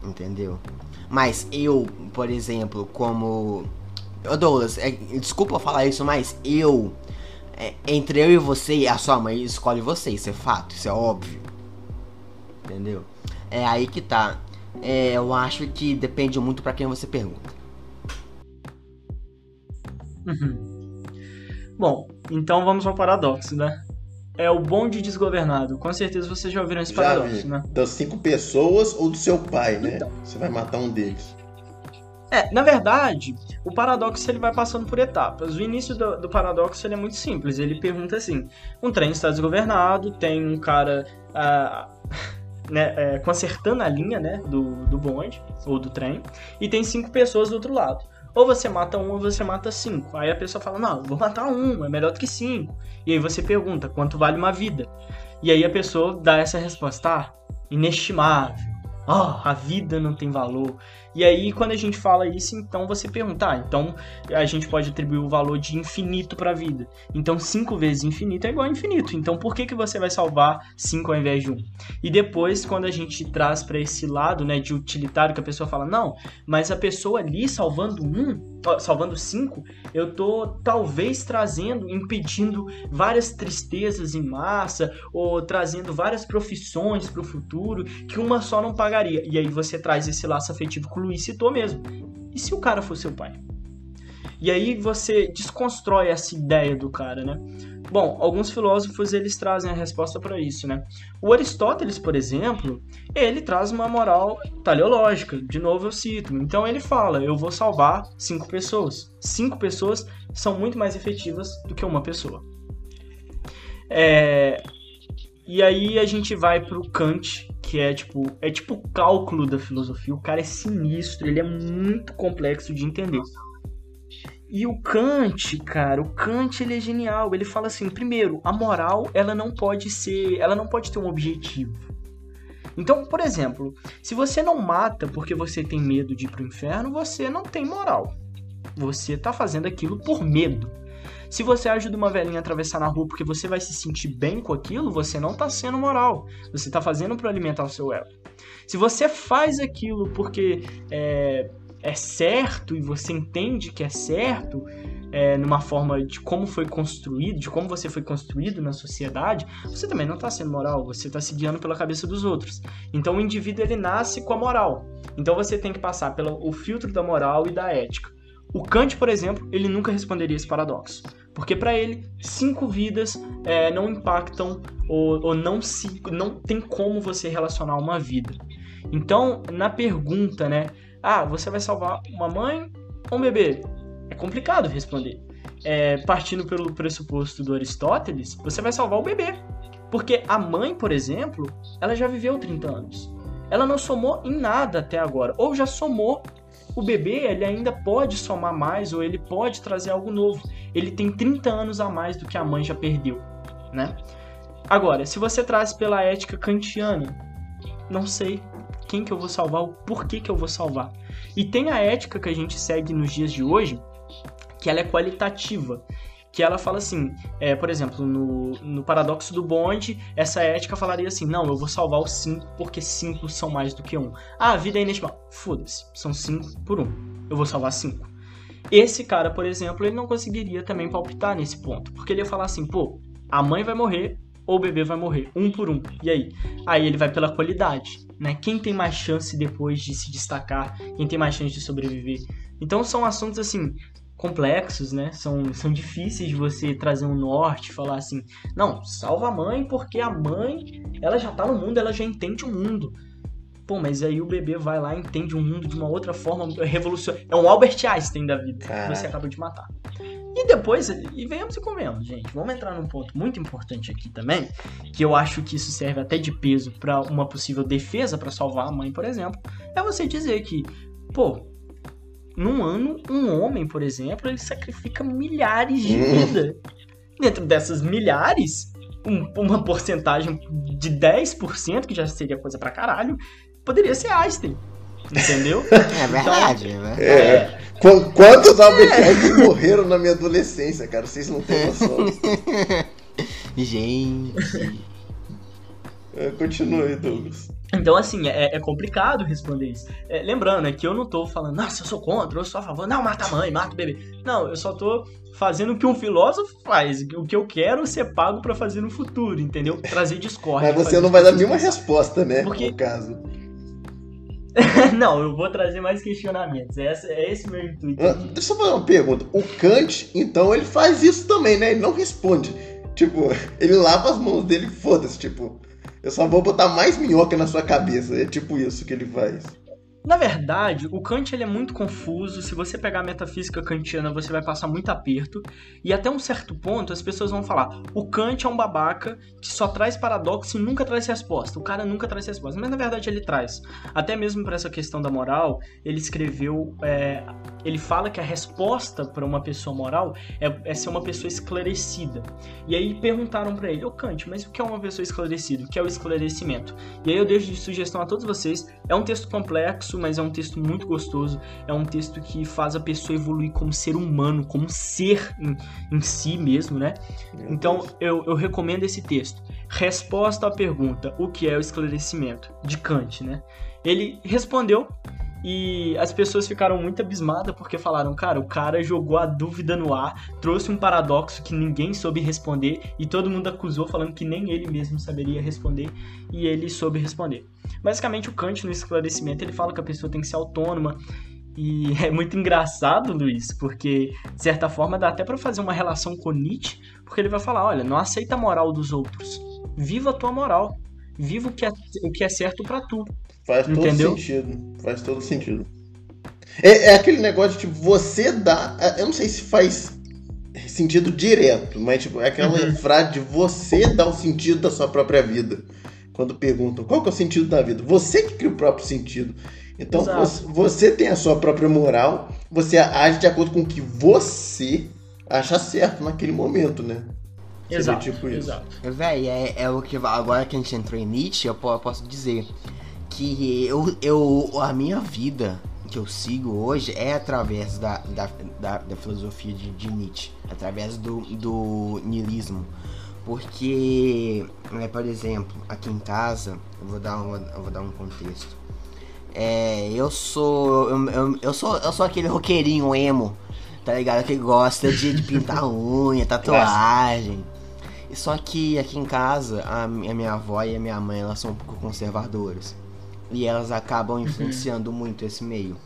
Entendeu? Mas eu, por exemplo, como. Ô Douglas, é, desculpa falar isso, mas eu. é, entre eu e você, a sua mãe escolhe você, isso é fato, isso é óbvio. Entendeu? É aí que tá. É, eu acho que depende muito pra quem você pergunta. Uhum. Bom, então vamos ao paradoxo, né? É o bonde desgovernado. Com certeza vocês já ouviram esse Já paradoxo, vi. né? Das cinco pessoas ou do seu pai, né? Então. Você vai matar um deles. É, na verdade, o paradoxo ele vai passando por etapas. O início do, do paradoxo ele é muito simples. Ele pergunta assim: um trem está desgovernado, tem um cara ah, né, é, consertando a linha né, do, do bonde ou do trem, e tem cinco pessoas do outro lado. Ou você mata um ou você mata cinco. Aí a pessoa fala: Não, vou matar um, é melhor do que cinco. E aí você pergunta: Quanto vale uma vida? E aí a pessoa dá essa resposta: Ah, inestimável. Ah, a vida não tem valor. E aí, quando a gente fala isso, então você pergunta, ah, então a gente pode atribuir o valor de infinito para a vida. Então, 5 vezes infinito é igual a infinito. Então, por que, que você vai salvar 5 ao invés de 1? Um? E depois, quando a gente traz para esse lado, né, de utilitário, que a pessoa fala, não, mas a pessoa ali salvando um, ó, salvando 5, eu tô talvez trazendo, impedindo várias tristezas em massa, ou trazendo várias profissões para o futuro que uma só não pagaria. E aí você traz esse laço afetivo que o Luiz citou mesmo. E se o cara for seu pai? E aí você desconstrói essa ideia do cara, né? Bom, alguns filósofos eles trazem a resposta para isso, né? O Aristóteles, por exemplo, ele traz uma moral teleológica. De novo eu cito. Então ele fala: eu vou salvar cinco pessoas. Cinco pessoas são muito mais efetivas do que uma pessoa. É... E aí a gente vai pro Kant, que é tipo, é tipo o cálculo da filosofia. O cara é sinistro, ele é muito complexo de entender. E o Kant, cara, o Kant ele é genial. Ele fala assim, primeiro, a moral, ela não pode ser, ela não pode ter um objetivo. Então, por exemplo, se você não mata porque você tem medo de ir pro inferno, você não tem moral. Você tá fazendo aquilo por medo. Se você ajuda uma velhinha a atravessar na rua porque você vai se sentir bem com aquilo, você não tá sendo moral. Você tá fazendo para alimentar o seu ego. Se você faz aquilo porque é, é certo e você entende que é certo, é, numa forma de como foi construído, de como você foi construído na sociedade, você também não está sendo moral, você está se guiando pela cabeça dos outros. Então o indivíduo ele nasce com a moral. Então você tem que passar pelo filtro da moral e da ética. O Kant, por exemplo, ele nunca responderia esse paradoxo. Porque para ele, cinco vidas é, não impactam ou, ou não, se, não tem como você relacionar uma vida. Então, na pergunta, né? Ah, você vai salvar uma mãe ou um bebê? é complicado responder. É, partindo pelo pressuposto do Aristóteles, você vai salvar o bebê. Porque a mãe, por exemplo, ela já viveu 30 anos. Ela não somou em nada até agora. Ou já somou. O bebê, ele ainda pode somar mais ou ele pode trazer algo novo. Ele tem 30 anos a mais do que a mãe já perdeu, né? Agora, se você traz pela ética kantiana, não sei quem que eu vou salvar, o porquê que eu vou salvar. E tem a ética que a gente segue nos dias de hoje, que ela é qualitativa. Que ela fala assim, é, por exemplo, no, no paradoxo do bonde, essa ética falaria assim: não, eu vou salvar os cinco porque cinco são mais do que um. Ah, a vida é inestimável. Foda-se, são cinco por um. Eu vou salvar cinco. Esse cara, por exemplo, ele não conseguiria também palpitar nesse ponto, porque ele ia falar assim: pô, a mãe vai morrer, ou o bebê vai morrer, um por um. E aí? Aí ele vai pela qualidade, né? Quem tem mais chance depois de se destacar, quem tem mais chance de sobreviver. Então são assuntos assim complexos, né? São, são difíceis de você trazer um norte, falar assim, não, salva a mãe porque a mãe, ela já tá no mundo, ela já entende o mundo. Pô, mas aí o bebê vai lá e entende o mundo de uma outra forma, revoluciona. É um Albert Einstein da vida que você acaba de matar. E depois, e venhamos e convenhamos, gente. Vamos entrar num ponto muito importante aqui também, que eu acho que isso serve até de peso para uma possível defesa para salvar a mãe, por exemplo. É você dizer que, pô, num ano, um homem, por exemplo, ele sacrifica milhares de Hum. vidas. Dentro dessas milhares, um- uma porcentagem de 10%, que já seria coisa pra caralho, poderia ser Einstein. Entendeu? É verdade, é verdade. É. Qu- Quantos Albert Einstein morreram na minha adolescência, cara? Vocês não têm noção. Gente. É, Continua aí, Douglas. Então, assim, é, é complicado responder isso. É, lembrando, é que eu não tô falando, nossa, eu sou contra, eu sou a favor, não, mata a mãe, mata o bebê. Não, eu só tô fazendo o que um filósofo faz, o que eu quero ser pago pra fazer no futuro, entendeu? Trazer discórdia. Mas você não vai dar nenhuma resposta, né? Porque- No caso. não, eu vou trazer mais questionamentos. Essa, é esse meu intuito. Ah, Deixa eu fazer uma pergunta. O Kant, então, ele faz isso também, né? Ele não responde. Tipo, ele lava as mãos dele e foda-se, tipo. Eu só vou botar mais minhoca na sua cabeça. É tipo isso que ele faz. Na verdade, o Kant ele é muito confuso. Se você pegar a metafísica kantiana, você vai passar muito aperto. E até um certo ponto, as pessoas vão falar: o Kant é um babaca que só traz paradoxo e nunca traz resposta. O cara nunca traz resposta. Mas na verdade ele traz. Até mesmo para essa questão da moral, ele escreveu. é, ele fala que a resposta para uma pessoa moral é, é ser uma pessoa esclarecida. E aí perguntaram para ele: Ô Kant, mas o que é uma pessoa esclarecida? O que é o esclarecimento? E aí eu deixo de sugestão a todos vocês. É um texto complexo, mas é um texto muito gostoso. É um texto que faz a pessoa evoluir como ser humano, como ser em, em si mesmo, né? Então eu, eu recomendo esse texto. Resposta à pergunta: o que é o esclarecimento? De Kant, né? Ele respondeu e as pessoas ficaram muito abismadas porque falaram: cara, o cara jogou a dúvida no ar, trouxe um paradoxo que ninguém soube responder e todo mundo acusou, falando que nem ele mesmo saberia responder e ele soube responder. Basicamente, o Kant no esclarecimento ele fala que a pessoa tem que ser autônoma. E é muito engraçado, Luiz, porque de certa forma dá até pra fazer uma relação com Nietzsche, porque ele vai falar: olha, não aceita a moral dos outros, viva a tua moral, viva o que é, o que é certo pra tu. Faz todo Entendeu? sentido. Faz todo sentido. É, é aquele negócio de tipo, você dá. Eu não sei se faz sentido direto, mas tipo, é aquela Uhum. frase de você dar o sentido da sua própria vida. Quando perguntam qual que é o sentido da vida, você que cria o próprio sentido. Então você, você tem a sua própria moral, você age de acordo com o que você acha certo naquele momento, né? Seria Exato, tipo isso. exato. Véi, é, é o que. Agora que a gente entrou em Nietzsche, eu po- posso dizer que eu, eu, a minha vida que eu sigo hoje é através da, da, da, da filosofia de, de Nietzsche, através do, do niilismo. Porque, né, por exemplo, aqui em casa, eu vou dar, eu vou dar um contexto. É, eu sou. Eu, eu, eu sou. Eu sou aquele roqueirinho emo, tá ligado? Que gosta de, de pintar unha, tatuagem. E Só que aqui em casa, a, a minha avó e a minha mãe, elas são um pouco conservadoras. E elas acabam influenciando muito esse meio.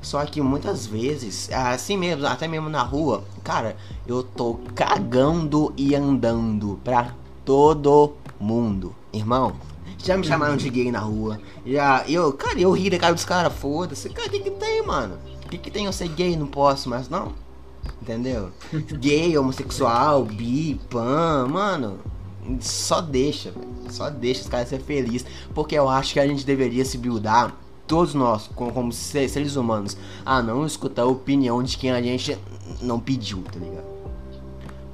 Só que muitas vezes, assim mesmo, até mesmo na rua, cara, eu tô cagando e andando pra todo mundo. Irmão, já me chamaram de gay na rua. Já, eu, cara, eu ri da cara dos caras, foda-se. Cara, o que que tem, mano? O que que tem eu ser gay? Não posso mais, não? Entendeu? Gay, homossexual, bi, pan, mano. Só deixa, velho. Só deixa os caras ser felizes. Porque eu acho que a gente deveria se buildar, todos nós, como, como seres humanos, a não escutar a opinião de quem a gente não pediu, tá ligado?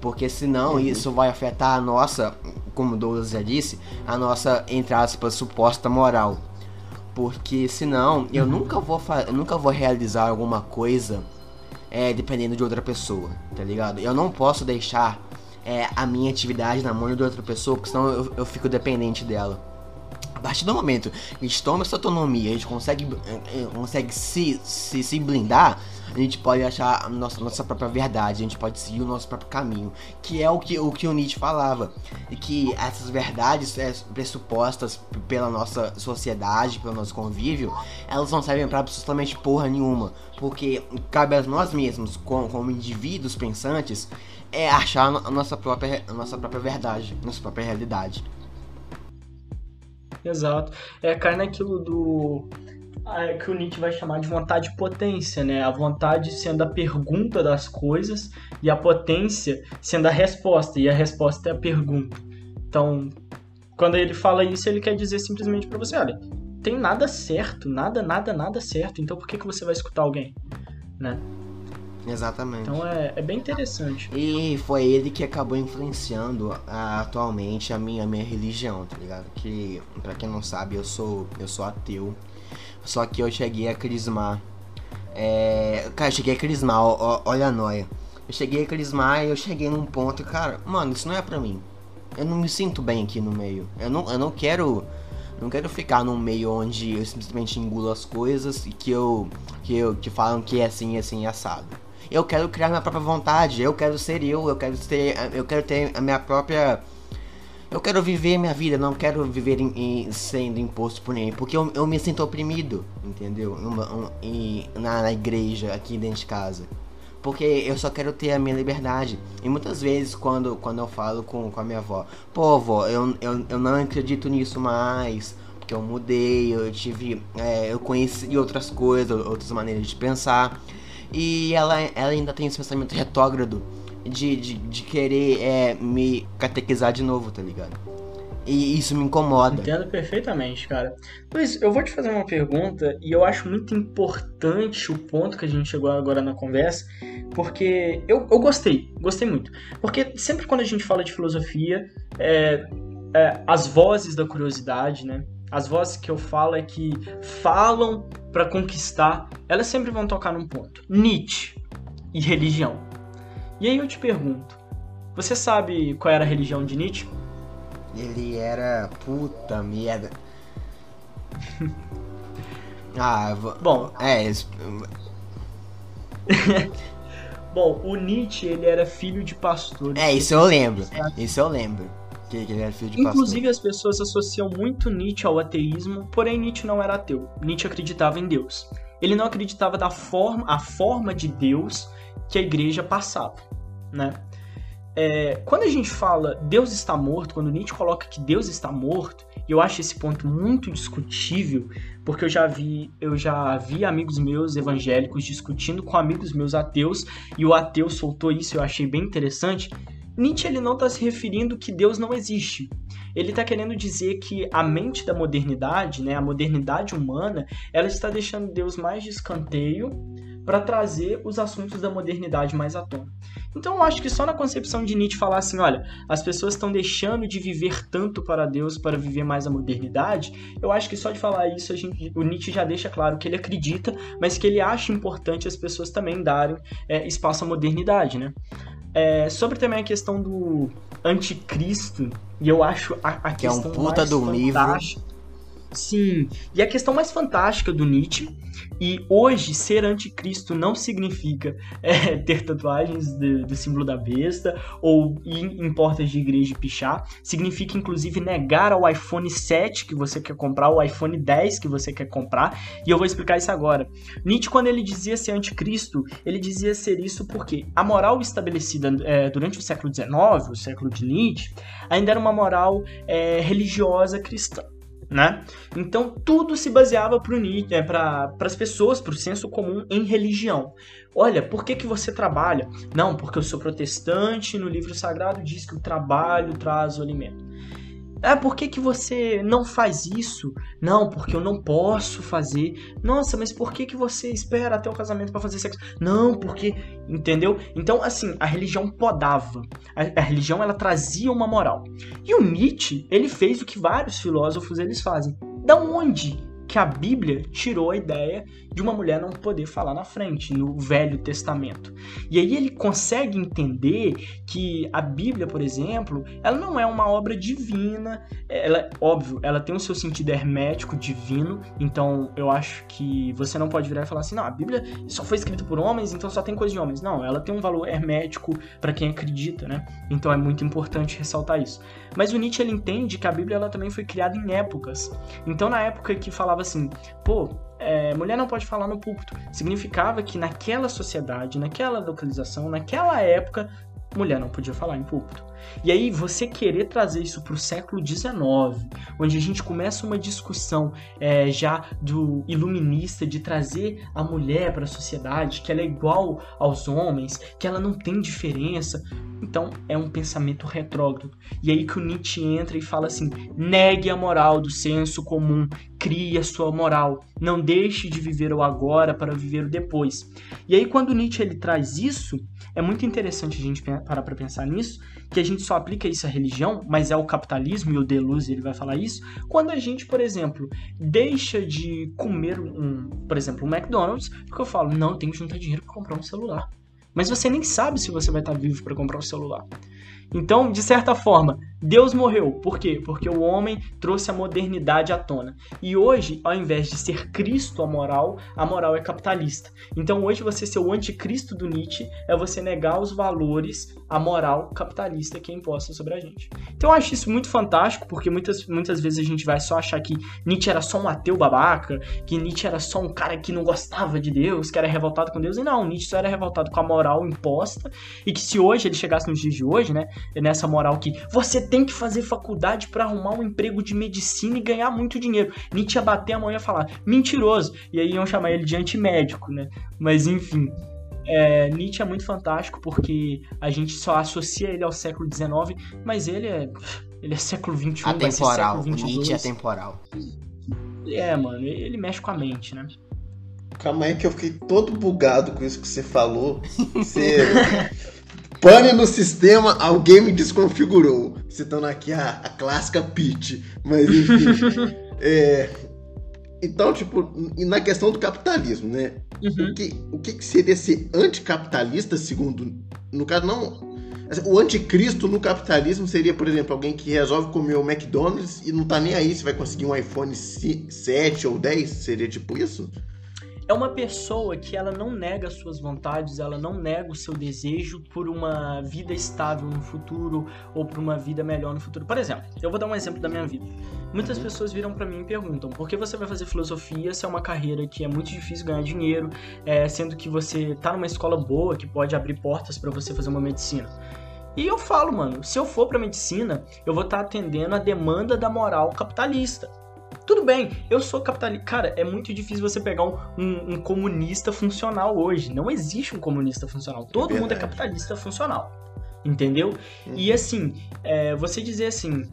Porque senão uhum. isso vai afetar a nossa, como o Douglas já disse, a nossa, entre aspas, suposta moral. Porque senão eu uhum. nunca vou eu nunca vou realizar alguma coisa é, dependendo de outra pessoa, tá ligado? Eu não posso deixar é, a minha atividade na mão de outra pessoa, porque senão eu, eu fico dependente dela. A partir do momento que a gente toma essa autonomia, a gente consegue, é, é, consegue se, se, se blindar, a gente pode achar a nossa, nossa própria verdade, a gente pode seguir o nosso próprio caminho, que é o que o, que o Nietzsche falava, e que essas verdades é, pressupostas pela nossa sociedade, pelo nosso convívio, elas não servem para absolutamente porra nenhuma, porque cabe a nós mesmos, como, como indivíduos pensantes, é achar a nossa própria, a nossa própria verdade, nossa própria realidade. Exato. É, cai naquilo do. que o Nietzsche vai chamar de vontade potência, né? A vontade sendo a pergunta das coisas e a potência sendo a resposta, e a resposta é a pergunta. Então, quando ele fala isso, ele quer dizer simplesmente para você: olha, tem nada certo, nada, nada, nada certo, então por que, que você vai escutar alguém? Né? Exatamente. Então é, é bem interessante. E foi ele que acabou influenciando a, atualmente a minha, a minha religião, tá ligado? Que, pra quem não sabe, eu sou, eu sou ateu. Só que eu cheguei a crismar. É, cara, eu cheguei a crismar, ó, ó, olha a noia. Eu cheguei a crismar e eu cheguei num ponto, cara, mano, isso não é pra mim. Eu não me sinto bem aqui no meio. Eu não, eu não quero. Não quero ficar num meio onde eu simplesmente engulo as coisas e que eu. que eu que falam que é assim, assim, assado. Eu quero criar minha própria vontade, eu quero ser eu, eu quero ter, eu quero ter a minha própria eu quero viver minha vida, não quero viver em, em, sendo imposto por ninguém, porque eu, eu me sinto oprimido, entendeu? Um, na, na, igreja, aqui dentro de casa. Porque eu só quero ter a minha liberdade. E muitas vezes, quando, quando eu falo com, com a minha avó, pô, avó, eu, eu, eu não acredito nisso mais, porque eu mudei, eu tive. É, eu conheci outras coisas, outras maneiras de pensar. E ela, ela ainda tem esse pensamento retrógrado de, de, de querer é, me catequizar de novo, tá ligado? E isso me incomoda. Entendo perfeitamente, cara. Luiz, eu vou te fazer uma pergunta e eu acho muito importante o ponto que a gente chegou agora na conversa, porque eu, eu gostei, gostei muito. Porque sempre quando a gente fala de filosofia, é, é, as vozes da curiosidade, né? As vozes que eu falo é que falam para conquistar, elas sempre vão tocar num ponto. Nietzsche e religião. E aí eu te pergunto, você sabe qual era a religião de Nietzsche? Ele era puta merda. ah, bom, é, Bom, o Nietzsche, ele era filho de pastor. É, isso eu lembro. Isso eu lembro. Que ele era filho de Inclusive, pastor. as pessoas associam muito Nietzsche ao ateísmo, porém Nietzsche não era ateu. Nietzsche acreditava em Deus. Ele não acreditava da forma, a forma de Deus que a igreja passava, né? É, quando a gente fala Deus está morto, quando Nietzsche coloca que Deus está morto, eu acho esse ponto muito discutível, porque eu já vi, eu já vi amigos meus evangélicos discutindo com amigos meus ateus, e o ateu soltou isso, eu achei bem interessante, Nietzsche ele não está se referindo que Deus não existe. Ele está querendo dizer que a mente da modernidade, né, a modernidade humana, ela está deixando Deus mais de escanteio para trazer os assuntos da modernidade mais à tona. Então eu acho que só na concepção de Nietzsche falar assim, olha, as pessoas estão deixando de viver tanto para Deus para viver mais a modernidade, eu acho que só de falar isso gente, o Nietzsche já deixa claro que ele acredita, mas que ele acha importante as pessoas também darem é, espaço à modernidade, né? É, sobre também a questão do anticristo, e eu acho a, a que questão é um puta mais do fantástica. livro. Sim, e a questão mais fantástica do Nietzsche e hoje, ser anticristo não significa é, ter tatuagens do, do, símbolo da besta ou ir em portas de igreja e pichar. Significa, inclusive, negar ao iPhone 7 que você quer comprar, o iPhone 10 que você quer comprar. E eu vou explicar isso agora. Nietzsche, quando ele dizia ser anticristo, ele dizia ser isso porque a moral estabelecida é, durante o século XIX, o século de Nietzsche, ainda era uma moral é, religiosa cristã. Né? Então tudo se baseava para é, as pessoas, para o senso comum em religião. Olha, por que, que você trabalha? Não, porque eu sou protestante, no livro sagrado diz que o trabalho traz o alimento. Ah, por que, que você não faz isso? Não, porque eu não posso fazer. Nossa, mas por que, que você espera até o casamento para fazer sexo? Não, porque. Entendeu? Então, assim, a religião podava. A, a, religião, ela trazia uma moral. E o Nietzsche, ele fez o que vários filósofos eles fazem. Da onde que a Bíblia tirou a ideia de uma mulher não poder falar na frente, no Velho Testamento. E aí ele consegue entender que a Bíblia, por exemplo, ela não é uma obra divina, ela, óbvio, ela tem o seu sentido hermético divino, então eu acho que você não pode virar e falar assim, não, a Bíblia só foi escrita por homens, então só tem coisa de homens. Não, ela tem um valor hermético para quem acredita, né? Então é muito importante ressaltar isso. Mas o Nietzsche ele entende que a Bíblia ela também foi criada em épocas. Então na época que falava assim, pô, é, mulher não pode falar no púlpito. Significava que naquela sociedade, naquela localização, naquela época, mulher não podia falar em púlpito. E aí você querer trazer isso para o século XIX, onde a gente começa uma discussão é, já do iluminista de trazer a mulher para a sociedade, que ela é igual aos homens, que ela não tem diferença. Então é um pensamento retrógrado. E aí que o Nietzsche entra e fala assim: negue a moral do senso comum, crie a sua moral, não deixe de viver o agora para viver o depois. E aí quando Nietzsche ele traz isso, é muito interessante a gente parar para pensar nisso, que a gente só aplica isso à religião, mas é o capitalismo, e o Deleuze ele vai falar isso, quando a gente, por exemplo, deixa de comer um, por exemplo, um McDonald's, porque eu falo, não, eu tenho que juntar dinheiro para comprar um celular. Mas você nem sabe se você vai estar vivo para comprar um celular. Então, de certa forma, Deus morreu. Por quê? Porque o homem trouxe a modernidade à tona. E hoje, ao invés de ser Cristo a moral, a moral é capitalista. Então, hoje, você ser o anticristo do Nietzsche é você negar os valores, a moral capitalista que é imposta sobre a gente. Então, eu acho isso muito fantástico, porque muitas, muitas vezes a gente vai só achar que Nietzsche era só um ateu babaca, que Nietzsche era só um cara que não gostava de Deus, que era revoltado com Deus. E não, Nietzsche só era revoltado com a moral imposta. E que se hoje ele chegasse nos dias de hoje, né, nessa moral que você tem que fazer faculdade para arrumar um emprego de medicina e ganhar muito dinheiro. Nietzsche ia bater a mão e ia falar, mentiroso. E aí iam chamar ele de antimédico, né? Mas enfim. É, Nietzsche é muito fantástico porque a gente só associa ele ao século XIX, mas ele é, ele é século XXI, atemporal. Vai ser século Nietzsche é temporal. É, mano, ele mexe com a mente, né? Calma aí que eu fiquei todo bugado com isso que você falou. Você Pane no sistema, alguém me desconfigurou. Citando aqui a, a clássica pitch. Mas enfim. é, então, tipo, e na questão do capitalismo, né? Uhum. O, que, o que seria ser anticapitalista, segundo. No caso, não. Assim, o anticristo no capitalismo seria, por exemplo, alguém que resolve comer o McDonald's e não tá nem aí se vai conseguir um iPhone 7 ou 10? Seria tipo isso? É uma pessoa que ela não nega suas vontades, ela não nega o seu desejo por uma vida estável no futuro ou por uma vida melhor no futuro. Por exemplo, eu vou dar um exemplo da minha vida. Muitas pessoas viram para mim e perguntam: por que você vai fazer filosofia se é uma carreira que é muito difícil ganhar dinheiro, é, sendo que você tá numa escola boa que pode abrir portas para você fazer uma medicina? E eu falo, mano, se eu for para medicina, eu vou estar tá atendendo a demanda da moral capitalista. Tudo bem, eu sou capitalista. Cara, é muito difícil você pegar um, um, um comunista funcional hoje. Não existe um comunista funcional. Todo mundo é capitalista funcional. Entendeu? Uhum. E assim, é, você dizer assim,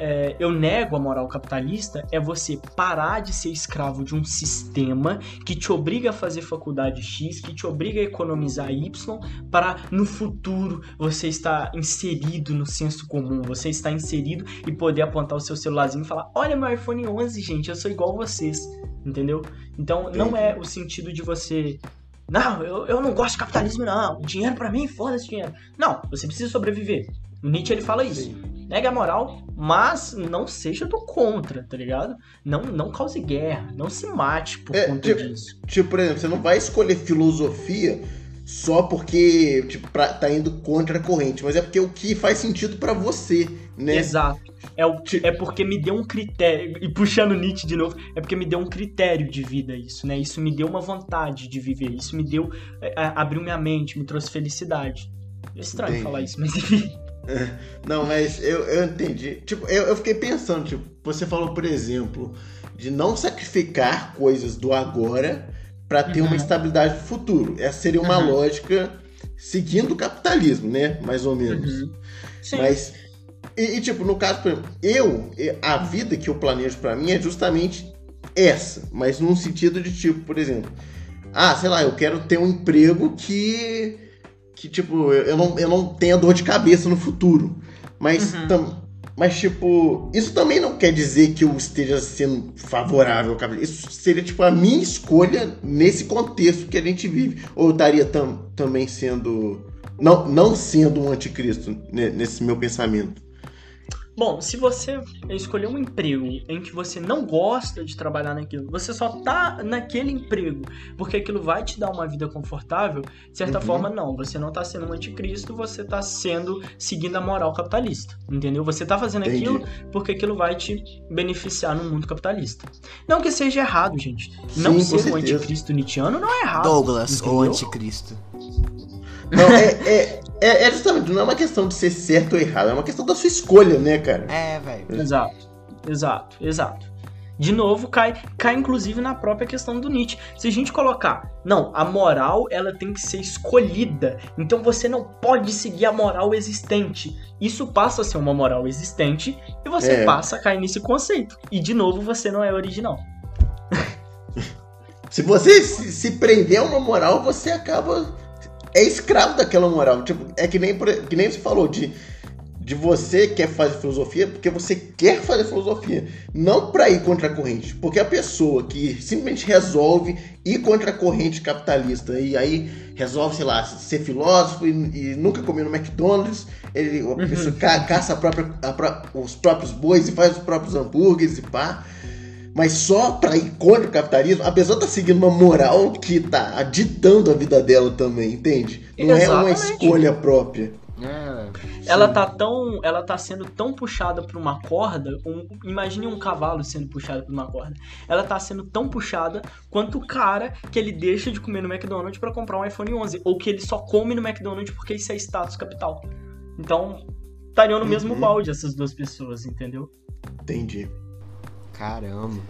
é, eu nego a moral capitalista é você parar de ser escravo de um sistema que te obriga a fazer faculdade X, que te obriga a economizar Y, para no futuro você estar inserido no senso comum, você estar inserido e poder apontar o seu celularzinho e falar: Olha meu iPhone 11, gente, eu sou igual vocês, entendeu? Então não é o sentido de você não, eu, eu não gosto de capitalismo, não. Dinheiro para mim, foda-se dinheiro. Não, você precisa sobreviver. Nietzsche ele fala isso. Sim nega a moral, mas não seja do contra, tá ligado? Não, não cause guerra, não se mate por é, conta tipo, disso. Tipo, por exemplo, você não vai escolher filosofia só porque tipo, pra, tá indo contra a corrente, mas é porque é o que faz sentido para você, né? Exato. É, o, é porque me deu um critério, e puxando Nietzsche de novo, é porque me deu um critério de vida isso, né? Isso me deu uma vontade de viver, isso me deu, é, abriu minha mente, me trouxe felicidade. É estranho Entendi. falar isso, mas enfim. Não, mas eu, eu entendi. Tipo, eu, eu fiquei pensando, tipo, você falou, por exemplo, de não sacrificar coisas do agora para ter Uhum. uma estabilidade do futuro. Essa seria uma Uhum. lógica seguindo o capitalismo, né? Mais ou menos. Uhum. Sim. Mas, e, e, tipo, no caso, por exemplo, eu, a vida que eu planejo pra mim é justamente essa, mas num sentido de tipo, por exemplo, ah, sei lá, eu quero ter um emprego que, que tipo, eu não, eu não tenha dor de cabeça no futuro. Mas, Uhum. tam- mas, tipo, isso também não quer dizer que eu esteja sendo favorável ao capitalismo. Isso seria, tipo, a minha escolha nesse contexto que a gente vive. Ou eu estaria tam, também sendo. Não, não sendo um anticristo ne- nesse meu pensamento. Bom, se você escolher um emprego em que você não gosta de trabalhar naquilo, você só tá naquele emprego porque aquilo vai te dar uma vida confortável, de certa Uhum. forma, não. Você não tá sendo um anticristo, você tá sendo seguindo a moral capitalista. Entendeu? Você tá fazendo Entendi. aquilo porque aquilo vai te beneficiar no mundo capitalista. Não que seja errado, gente. Não Sim, com ser um anticristo nietzschiano não é errado. Douglas, ou entendeu? anticristo. Não, é, é, é, é justamente, não é uma questão de ser certo ou errado, é uma questão da sua escolha, né, cara? É, velho. Exato, exato, exato. De novo, cai, cai inclusive na própria questão do Nietzsche. Se a gente colocar, não, a moral ela tem que ser escolhida, então você não pode seguir a moral existente. Isso passa a ser uma moral existente e você É. passa a cair nesse conceito. E de novo, você não é original. Se você se, se prender a uma moral, você acaba. É escravo daquela moral. Tipo, é que nem, que nem você falou de, de você quer fazer filosofia porque você quer fazer filosofia. Não pra ir contra a corrente. Porque a pessoa que simplesmente resolve ir contra a corrente capitalista e aí resolve, sei lá, ser filósofo e, e nunca comer no McDonald's, ele, a pessoa ca- caça a própria, a os próprios bois e faz os próprios hambúrgueres e pá. Mas só pra ir contra o capitalismo, a pessoa tá seguindo uma moral que tá ditando a vida dela também, entende? Não é uma Exatamente. escolha própria. É, Ela tá tão, ela tá sendo tão puxada por uma corda, um- imagine um cavalo sendo puxado por uma corda. Ela tá sendo tão puxada quanto o cara que ele deixa de comer no McDonald's pra comprar um iPhone 11, ou que ele só come no McDonald's porque isso é status capital. Então, estariam no mesmo Uhum. balde essas duas pessoas, entendeu? Entendi. Caramba.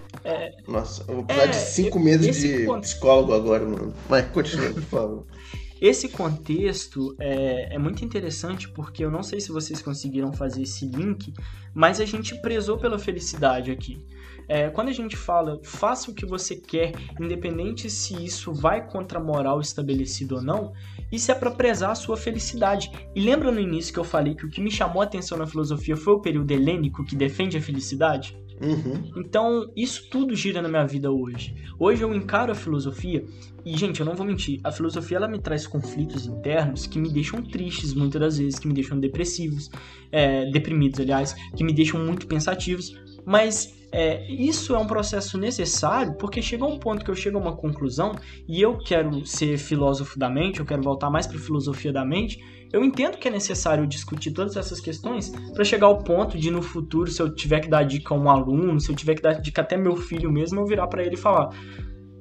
Nossa, eu vou precisar É, de cinco meses de psicólogo agora, mano. Mas continua, por favor. Esse contexto é, é muito interessante porque eu não sei se vocês conseguiram fazer esse link, mas a gente prezou pela felicidade aqui. É, quando a gente fala faça o que você quer, independente se isso vai contra a moral estabelecida ou não, isso é para prezar a sua felicidade. E lembra no início que eu falei que o que me chamou a atenção na filosofia foi o período helênico que defende a felicidade? Uhum. Então, isso tudo gira na minha vida hoje. Hoje eu encaro a filosofia e, gente, eu não vou mentir, a filosofia ela me traz conflitos internos que me deixam tristes muitas das vezes, que me deixam depressivos, é, deprimidos, aliás, que me deixam muito pensativos, mas é, isso é um processo necessário porque chega um ponto que eu chego a uma conclusão e eu quero ser filósofo da mente, eu quero voltar mais para filosofia da mente. Eu entendo que é necessário discutir todas essas questões para chegar ao ponto de no futuro, se eu tiver que dar dica a um aluno, se eu tiver que dar dica até meu filho mesmo, eu virar para ele e falar: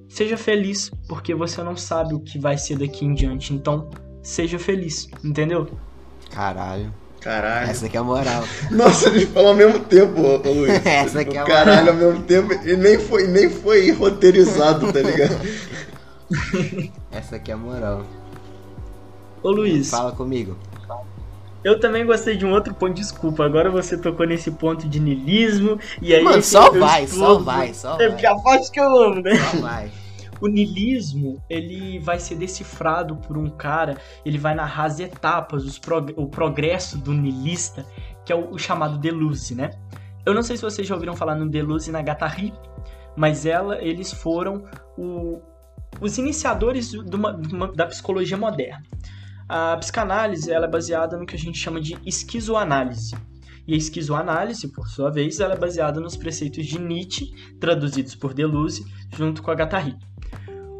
seja feliz, porque você não sabe o que vai ser daqui em diante. Então, seja feliz, entendeu? Caralho. Caralho. Essa aqui é a moral. Nossa, a gente falou ao mesmo tempo, ô, Luiz. Essa aqui é a Caralho, moral. ao mesmo tempo. E nem foi, nem foi roteirizado, tá ligado? Essa aqui é a moral. Ô Luiz, Fala comigo. eu também gostei de um outro ponto, desculpa, agora você tocou nesse ponto de niilismo, e aí. Mano, só vai, só vai, só É vai. porque a parte que eu amo, né? Só vai. O niilismo, ele vai ser decifrado por um cara, ele vai narrar as etapas, prog- o progresso do niilista, que é o, o chamado Deleuze, né? Eu não sei se vocês já ouviram falar no Deleuze e na Guattari, mas ela, eles foram o- os iniciadores de uma- de uma- da psicologia moderna. A psicanálise ela é baseada no que a gente chama de esquizoanálise. E a esquizoanálise, por sua vez, ela é baseada nos preceitos de Nietzsche, traduzidos por Deleuze, junto com a Guattari.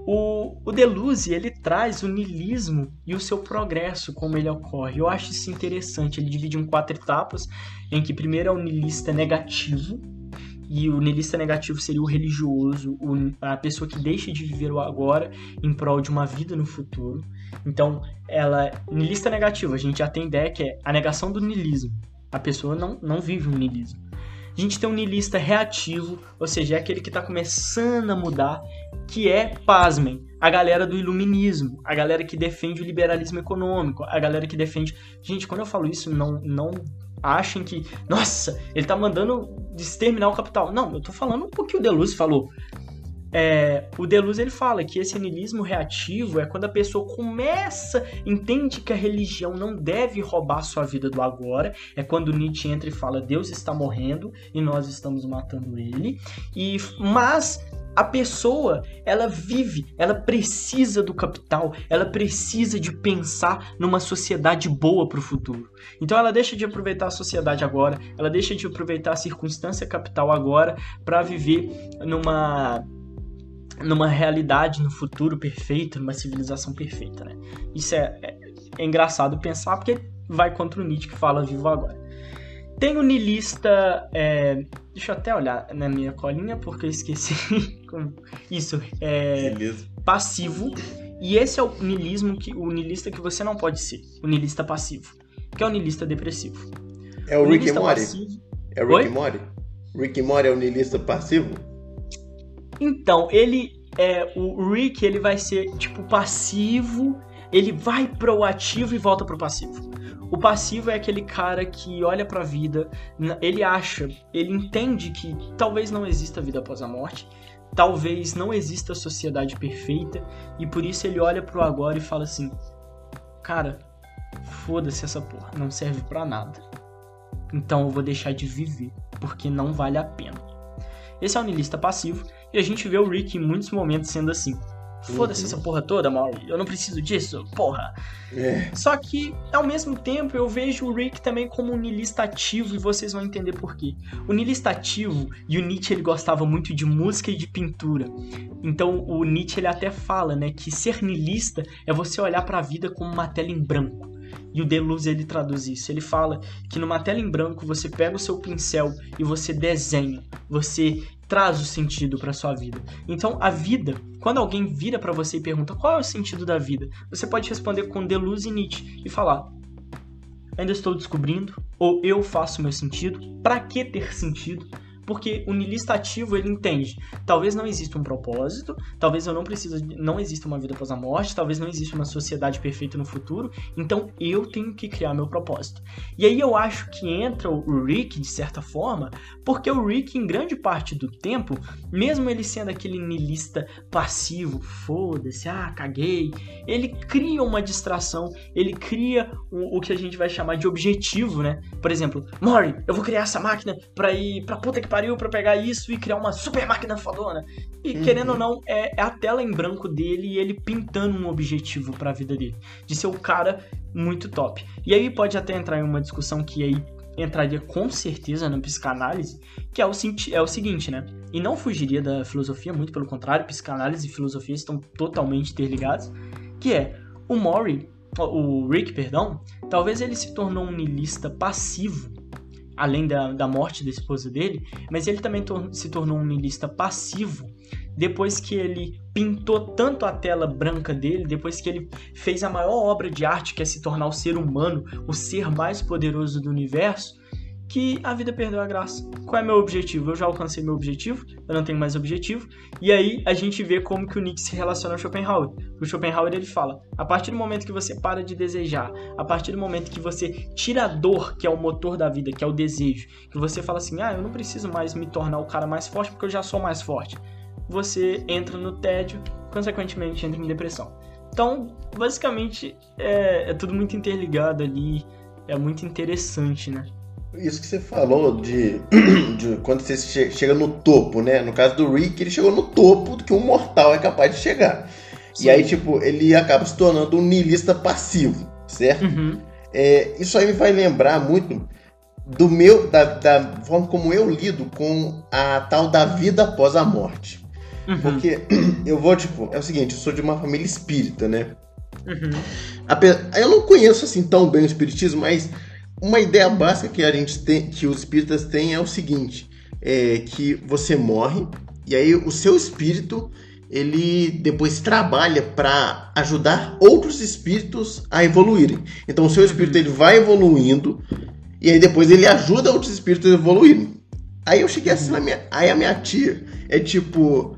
O, o Deleuze, ele traz o niilismo e o seu progresso, como ele ocorre. Eu acho isso interessante. Ele divide em quatro etapas, em que primeiro é o niilista negativo, e o niilista negativo seria o religioso, a pessoa que deixa de viver o agora em prol de uma vida no futuro. Então, ela, niilista negativo, a gente já tem ideia que é a negação do niilismo. A pessoa não, não vive um niilismo. A gente tem um niilista reativo, ou seja, é aquele que está começando a mudar, que é, pasmem, a galera do iluminismo, a galera que defende o liberalismo econômico, a galera que defende. Gente, quando eu falo isso, não, não achem que, nossa, ele tá mandando exterminar o capital. Não, eu tô falando o que o Deleuze falou. É, o Deleuze ele fala que esse niilismo reativo é quando a pessoa começa, entende que a religião não deve roubar sua vida do agora, é quando Nietzsche entra e fala Deus está morrendo e nós estamos matando ele, e mas a pessoa, ela vive, ela precisa do capital, ela precisa de pensar numa sociedade boa para o futuro. Então ela deixa de aproveitar a sociedade agora, ela deixa de aproveitar a circunstância capital agora para viver numa numa realidade no futuro perfeito, numa civilização perfeita, né? Isso é, é, é engraçado pensar porque vai contra o Nietzsche que fala vivo agora. Tem o niilista. É, deixa eu até olhar na minha colinha porque eu esqueci. Isso, é. Passivo. E esse é o niilismo que o niilista que você não pode ser. O niilista passivo. Que é o niilista depressivo. É o, o Rick Mori. Passivo... É o Rick? Mori? Rick Mori é o niilista passivo? Então, ele é o Rick, ele vai ser tipo passivo, ele vai pro ativo e volta pro passivo. O passivo é aquele cara que olha para a vida, ele acha, ele entende que talvez não exista vida após a morte, talvez não exista sociedade perfeita, e por isso ele olha pro agora e fala assim: "Cara, foda-se essa porra, não serve para nada. Então eu vou deixar de viver, porque não vale a pena." Esse é o niilista passivo, e a gente vê o Rick em muitos momentos sendo assim. Foda-se uhum. essa porra toda, Maury. Eu não preciso disso, porra. É. Só que, ao mesmo tempo, eu vejo o Rick também como um niilista ativo e vocês vão entender por quê. O niilista ativo, e o Nietzsche ele gostava muito de música e de pintura. Então, o Nietzsche ele até fala, né, que ser niilista é você olhar para a vida como uma tela em branco. E o Deleuze ele traduz isso. Ele fala que numa tela em branco você pega o seu pincel e você desenha, você traz o sentido para sua vida. Então, a vida, quando alguém vira para você e pergunta qual é o sentido da vida, você pode responder com Deleuze e Nietzsche e falar: ainda estou descobrindo, ou eu faço meu sentido, para que ter sentido? Porque o niilista ativo, ele entende, talvez não exista um propósito, talvez eu não precisa, não exista uma vida após a morte, talvez não exista uma sociedade perfeita no futuro, então eu tenho que criar meu propósito. E aí eu acho que entra o Rick de certa forma, porque o Rick em grande parte do tempo, mesmo ele sendo aquele niilista passivo, foda-se, ah, caguei, ele cria uma distração, ele cria o, o que a gente vai chamar de objetivo, né? Por exemplo, Mori, eu vou criar essa máquina para ir pra puta que pariu pra pegar isso e criar uma super máquina fodona. E uhum. querendo ou não, é, é, a tela em branco dele e ele pintando um objetivo para a vida dele. De ser o cara muito top. E aí pode até entrar em uma discussão que aí entraria com certeza na psicanálise, que é o, é o seguinte, né? E não fugiria da filosofia, muito pelo contrário, psicanálise e filosofia estão totalmente interligados, que é o Mori, o Rick, perdão, talvez ele se tornou um niilista passivo além da, da morte da esposa dele, mas ele também tor se tornou um niilista passivo depois que ele pintou tanto a tela branca dele, depois que ele fez a maior obra de arte que é se tornar o ser humano, o ser mais poderoso do universo, que a vida perdeu a graça. Qual é meu objetivo? Eu já alcancei meu objetivo, eu não tenho mais objetivo. E aí a gente vê como que o Nietzsche se relaciona ao Schopenhauer. O Schopenhauer ele fala: a partir do momento que você para de desejar, a partir do momento que você tira a dor, que é o motor da vida, que é o desejo, que você fala assim: ah, eu não preciso mais me tornar o cara mais forte porque eu já sou mais forte. Você entra no tédio, consequentemente entra em depressão. Então, basicamente, é, é tudo muito interligado ali, é muito interessante, né? Isso que você falou de, de quando você chega no topo, né? No caso do Rick, ele chegou no topo do que um mortal é capaz de chegar. Sim. E aí, tipo, ele acaba se tornando um niilista passivo, certo? Uhum. É, isso aí me vai lembrar muito do meu, da, da, forma como eu lido com a tal da vida após a morte. Uhum. Porque eu vou, tipo, é o seguinte, eu sou de uma família espírita, né? Uhum. Eu não conheço assim tão bem o espiritismo, mas uma ideia básica que a gente tem, que os espíritas têm é o seguinte: é que você morre e aí o seu espírito ele depois trabalha para ajudar outros espíritos a evoluírem. Então o seu espírito ele vai evoluindo e aí depois ele ajuda outros espíritos a evoluírem. Aí eu cheguei assim na minha. Aí a minha tia é tipo.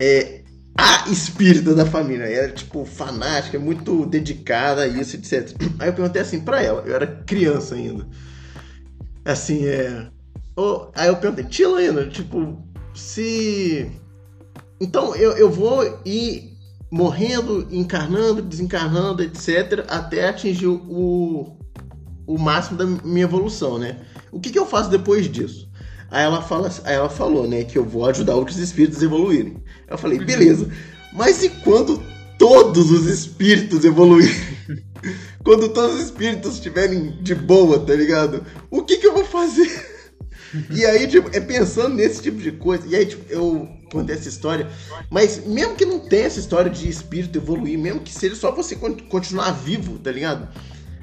É. A espírita da família. Ela é tipo fanática, muito dedicada a isso, etc. Aí eu perguntei assim pra ela, eu era criança ainda. Assim, é. Oh, aí eu perguntei, tia Lena, tipo, se. Então eu, eu vou ir morrendo, encarnando, desencarnando, etc., até atingir o, o máximo da minha evolução, né? O que, que eu faço depois disso? Aí ela, fala, aí ela falou, né, que eu vou ajudar outros espíritos a evoluírem. Eu falei, beleza, mas e quando todos os espíritos evoluírem? quando todos os espíritos estiverem de boa, tá ligado? O que, que eu vou fazer? e aí, tipo, é pensando nesse tipo de coisa. E aí, tipo, eu contei essa história. Mas mesmo que não tenha essa história de espírito evoluir, mesmo que seja só você continuar vivo, tá ligado?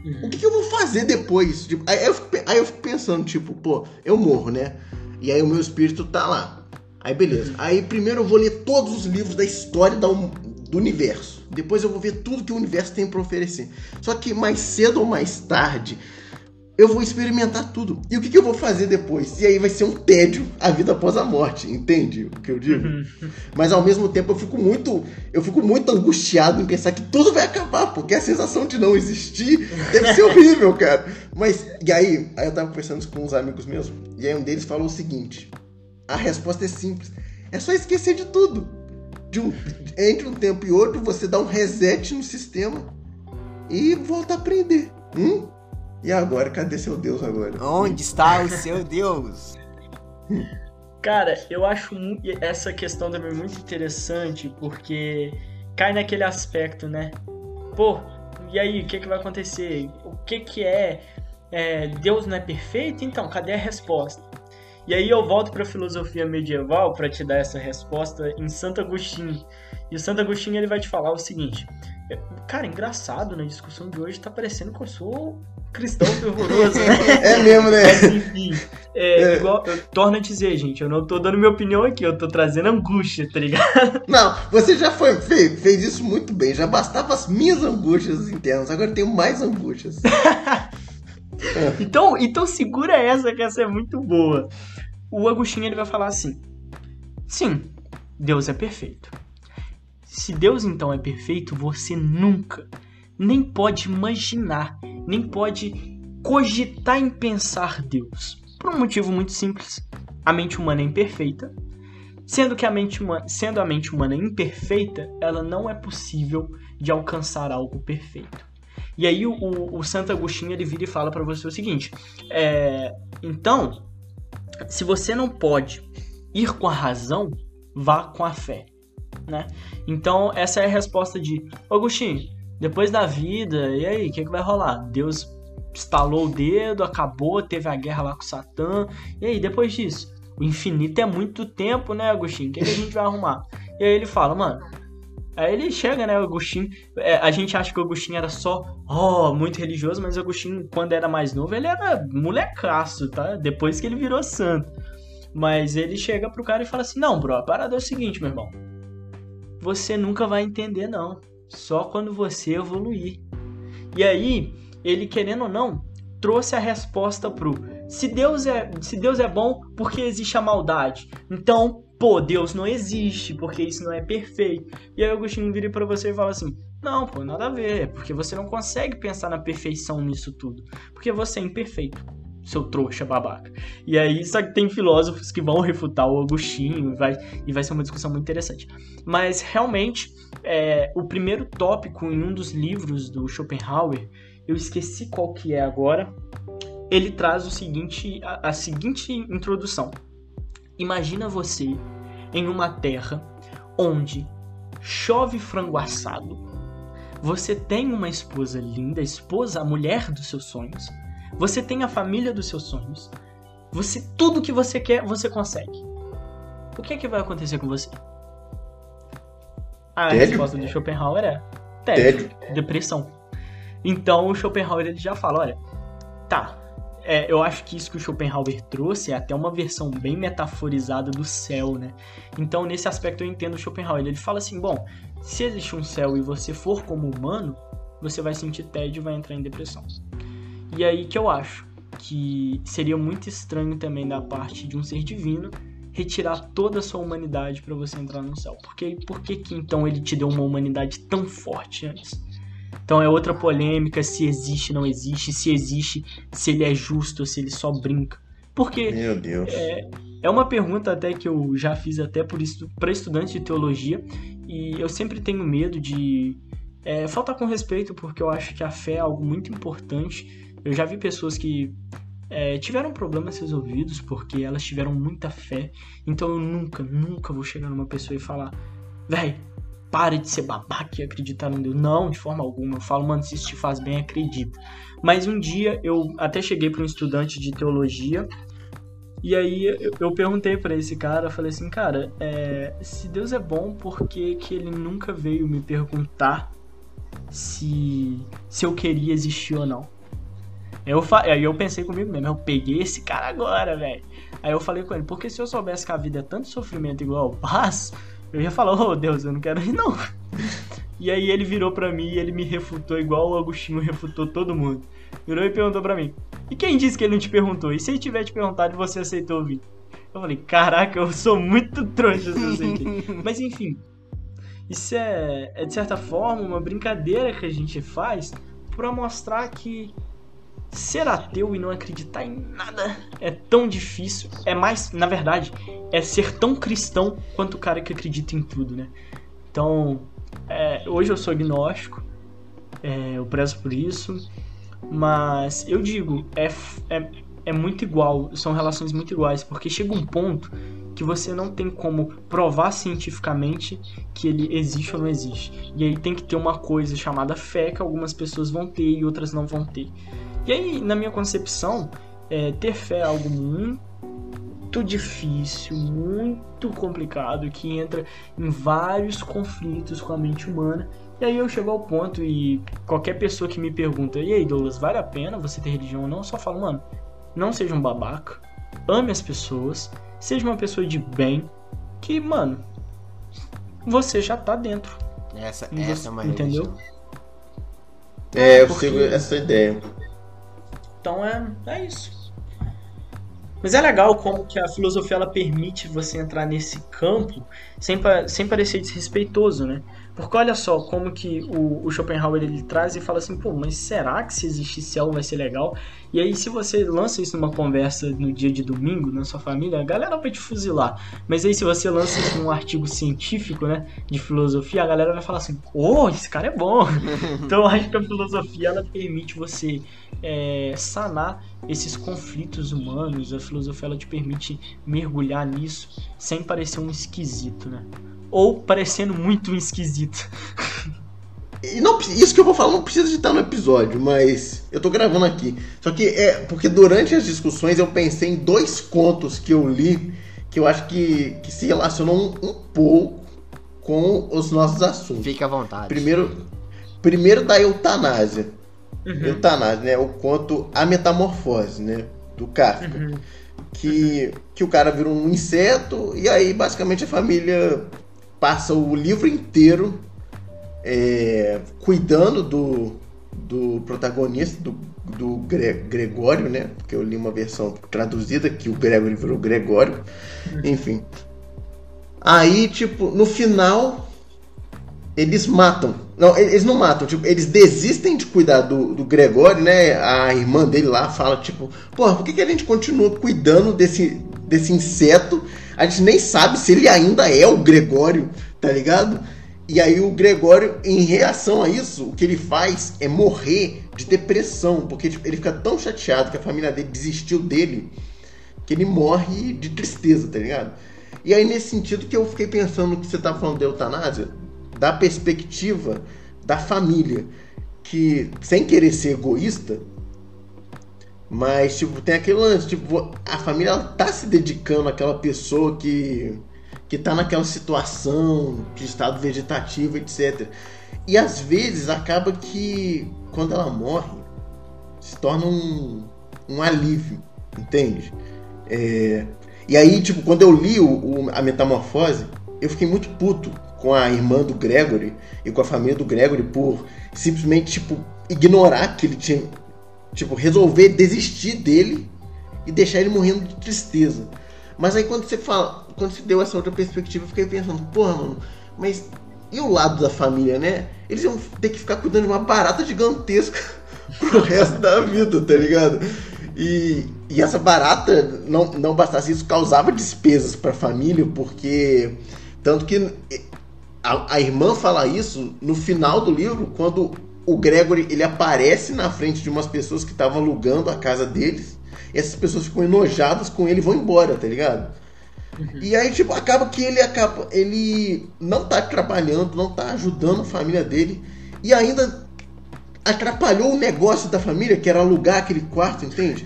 Uhum. O que, que, eu vou fazer depois? Tipo, aí, eu fico, aí eu fico pensando, tipo, pô, eu morro, né? E aí o meu espírito tá lá. Aí beleza. Uhum. Aí primeiro eu vou ler todos os livros da história da, do universo. Depois eu vou ver tudo que o universo tem para oferecer. Só que mais cedo ou mais tarde, eu vou experimentar tudo. E o que, que, eu vou fazer depois? E aí vai ser um tédio a vida após a morte, entende o que eu digo? Uhum. Mas ao mesmo tempo eu fico muito, eu fico muito angustiado em pensar que tudo vai acabar, porque a sensação de não existir deve ser horrível, cara. Mas e aí, aí eu tava conversando com uns amigos meus, e aí um deles falou o seguinte: a resposta é simples. É só esquecer de tudo. De um, entre um tempo e outro, você dá um reset no sistema e volta a aprender. Hum? E agora, cadê seu Deus agora? Onde está o seu Deus? Cara, eu acho essa questão também muito interessante, porque cai naquele aspecto, né? Pô, e aí, o que, que vai acontecer? O que, que é, é Deus não é perfeito? Então, cadê a resposta? E aí eu volto para a filosofia medieval para te dar essa resposta em Santo Agostinho. E o Santo Agostinho ele vai te falar o seguinte: Cara, engraçado, na discussão de hoje tá parecendo que eu sou cristão fervoroso, né? É mesmo, né? Mas enfim, é, é. igual, eu torno a dizer, gente, eu não tô dando minha opinião aqui, eu tô trazendo angústia, tá ligado? Não, você já foi, fez, fez isso muito bem, já bastava as minhas angústias internas, agora eu tenho mais angústias. então, então segura essa, que essa é muito boa. O Agostinho ele vai falar assim: Sim, Deus é perfeito. Se Deus então é perfeito, você nunca nem pode imaginar, nem pode cogitar em pensar Deus. Por um motivo muito simples. A mente humana é imperfeita. Sendo que a mente humana, sendo a mente humana imperfeita, ela não é possível de alcançar algo perfeito. E aí o, o Santo Agostinho ele vira e fala para você o seguinte: é, então, se você não pode ir com a razão, vá com a fé, né? Então essa é a resposta de Agostinho. Depois da vida, e aí, o que, que vai rolar? Deus estalou o dedo, acabou, teve a guerra lá com Satã. E aí, depois disso? O infinito é muito tempo, né, Agostinho? O que, que a gente vai arrumar? E aí ele fala, mano. Aí ele chega, né, Agostinho. É, a gente acha que o Agostinho era só, oh, muito religioso, mas o Agostinho, quando era mais novo, ele era molecaço, tá? Depois que ele virou santo. Mas ele chega pro cara e fala assim: Não, bro, a parada é o seguinte, meu irmão. Você nunca vai entender, não só quando você evoluir. E aí, ele querendo ou não, trouxe a resposta pro se Deus é, se Deus é bom, por que existe a maldade? Então, pô, Deus não existe, porque isso não é perfeito. E aí Agostinho vira para você e fala assim: "Não, pô, nada a ver, porque você não consegue pensar na perfeição nisso tudo, porque você é imperfeito." Seu trouxa babaca. E aí, só que tem filósofos que vão refutar o Agostinho e vai, e vai ser uma discussão muito interessante. Mas realmente, é, o primeiro tópico em um dos livros do Schopenhauer, eu esqueci qual que é agora, ele traz o seguinte, a, a seguinte introdução. Imagina você em uma terra onde chove frango assado, você tem uma esposa linda, esposa, a mulher dos seus sonhos, você tem a família dos seus sonhos. Você tudo que você quer, você consegue. O que é que vai acontecer com você? A tédio? resposta do Schopenhauer é tédio, tédio, depressão. Então o Schopenhauer ele já fala, olha, tá, é, eu acho que isso que o Schopenhauer trouxe é até uma versão bem metaforizada do céu, né? Então, nesse aspecto, eu entendo o Schopenhauer. Ele fala assim: bom, se existe um céu e você for como humano, você vai sentir tédio e vai entrar em depressão. E aí que eu acho. que seria muito estranho também da parte de um ser divino retirar toda a sua humanidade para você entrar no céu. Porque por que que então ele te deu uma humanidade tão forte antes? Então é outra polêmica se existe, não existe, se existe, se ele é justo, se ele só brinca. Porque Meu Deus. é, é uma pergunta até que eu já fiz até por isso para estudantes de teologia e eu sempre tenho medo de é, faltar com respeito porque eu acho que a fé é algo muito importante. Eu já vi pessoas que é, tiveram problemas resolvidos porque elas tiveram muita fé. Então eu nunca, nunca vou chegar numa pessoa e falar, véi, pare de ser babaca e acreditar no Deus. Não, de forma alguma. Eu falo, mano, se isso te faz bem, acredita. Mas um dia eu até cheguei para um estudante de teologia e aí eu, perguntei para esse cara, falei assim, cara, é, se Deus é bom, por que, que ele nunca veio me perguntar se, se eu queria existir ou não? Eu, aí eu pensei comigo mesmo, eu peguei esse cara agora, velho. Aí eu falei com ele, porque se eu soubesse que a vida é tanto sofrimento igual paz, eu ia falar, ô oh, Deus, eu não quero ir não. E aí ele virou pra mim e ele me refutou igual o Agostinho refutou todo mundo. Virou e perguntou pra mim, e quem disse que ele não te perguntou? E se ele tiver te perguntado e você aceitou ouvir? Eu falei, caraca, eu sou muito trouxa se eu aceitei. Mas enfim, isso é, é de certa forma uma brincadeira que a gente faz para mostrar que ser ateu e não acreditar em nada é tão difícil. É mais, na verdade, é ser tão cristão quanto o cara que acredita em tudo, né? Então, é, hoje eu sou agnóstico, é, eu prezo por isso, mas eu digo, é, é, é muito igual, são relações muito iguais, porque chega um ponto que você não tem como provar cientificamente que ele existe ou não existe. E aí tem que ter uma coisa chamada fé que algumas pessoas vão ter e outras não vão ter. E aí, na minha concepção, é, ter fé é algo muito difícil, muito complicado, que entra em vários conflitos com a mente humana. E aí eu chego ao ponto e qualquer pessoa que me pergunta, e aí Douglas, vale a pena você ter religião ou não? Eu só falo, mano, não seja um babaca, ame as pessoas, seja uma pessoa de bem, que, mano, você já tá dentro. Essa, Você- essa é uma entendeu? religião. É, eu Porque- sigo essa ideia. Então é, é isso. Mas é legal como que a filosofia ela permite você entrar nesse campo sem, sem parecer desrespeitoso, né? Porque olha só como que o, o Schopenhauer ele traz e fala assim, pô, mas será que se existir céu vai ser legal? E aí se você lança isso numa conversa no dia de domingo na sua família, a galera vai te fuzilar. Mas aí se você lança isso num artigo científico, né, de filosofia, a galera vai falar assim, oh, esse cara é bom. então eu acho que a filosofia ela permite você é, sanar esses conflitos humanos. A filosofia ela te permite mergulhar nisso sem parecer um esquisito, né? Ou parecendo muito um esquisito. E não, isso que eu vou falar não precisa de estar no episódio, mas eu tô gravando aqui. Só que é porque durante as discussões eu pensei em dois contos que eu li que eu acho que, que se relacionam um, um pouco com os nossos assuntos. Fique à vontade. Primeiro, primeiro da eutanásia. Uhum. Eutanásia, né? O conto A Metamorfose, né? Do Kafka. Uhum. que, que o cara vira um inseto e aí basicamente a família passa o livro inteiro é, cuidando do, do protagonista, do, do Gre- Gregório, né? Porque eu li uma versão traduzida que o Gregory virou Gregório. Enfim. Aí, tipo, no final eles matam. Não, eles não matam, tipo, eles desistem de cuidar do, do Gregório, né? A irmã dele lá fala, tipo, porra, por que, que a gente continua cuidando desse, desse inseto? A gente nem sabe se ele ainda é o Gregório, tá ligado? E aí o Gregório, em reação a isso, o que ele faz é morrer de depressão, porque tipo, ele fica tão chateado que a família dele desistiu dele, que ele morre de tristeza, tá ligado? E aí nesse sentido que eu fiquei pensando no que você tá falando da eutanásia, da perspectiva da família, que sem querer ser egoísta, mas tipo, tem aquele lance, tipo, a família ela tá se dedicando àquela pessoa que que tá naquela situação de estado vegetativo, etc. E às vezes acaba que quando ela morre se torna um, um alívio, entende? É, e aí, tipo, quando eu li o, o- a Metamorfose, eu fiquei muito puto com a irmã do Gregory e com a família do Gregory por simplesmente, tipo, ignorar que ele tinha tipo, resolver desistir dele e deixar ele morrendo de tristeza. Mas aí quando você fala, quando você deu essa outra perspectiva, eu fiquei pensando, porra, mano, mas e o lado da família, né? Eles iam ter que ficar cuidando de uma barata gigantesca pro resto da vida, tá ligado? E, e essa barata, não, não bastasse isso, causava despesas pra família, porque. Tanto que a, a irmã fala isso no final do livro, quando o Gregory ele aparece na frente de umas pessoas que estavam alugando a casa deles. Essas pessoas ficam enojadas com ele e vão embora, tá ligado? Uhum. E aí, tipo, acaba que ele acaba. Ele não tá trabalhando, não tá ajudando a família dele. E ainda atrapalhou o negócio da família, que era alugar aquele quarto, entende?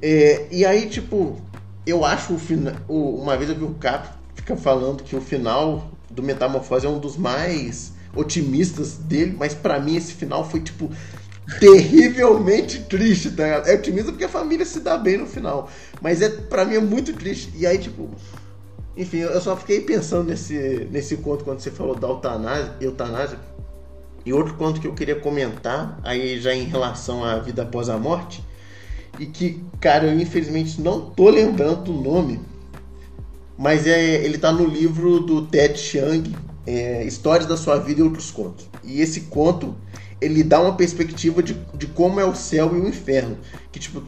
É, e aí, tipo, eu acho o final. Uma vez eu vi o Cap fica falando que o final do Metamorfose é um dos mais otimistas dele, mas para mim esse final foi, tipo, terrivelmente triste, tá? É otimista porque a família se dá bem no final. Mas é para mim é muito triste. E aí, tipo. Enfim, eu só fiquei pensando nesse, nesse conto quando você falou da eutanásia, eutanásia. E outro conto que eu queria comentar, aí já em relação à vida após a morte, e que, cara, eu infelizmente não tô lembrando o nome, mas é, ele tá no livro do Ted Chiang, é, Histórias da Sua Vida e Outros Contos. E esse conto ele dá uma perspectiva de, de como é o céu e o inferno. Que, tipo,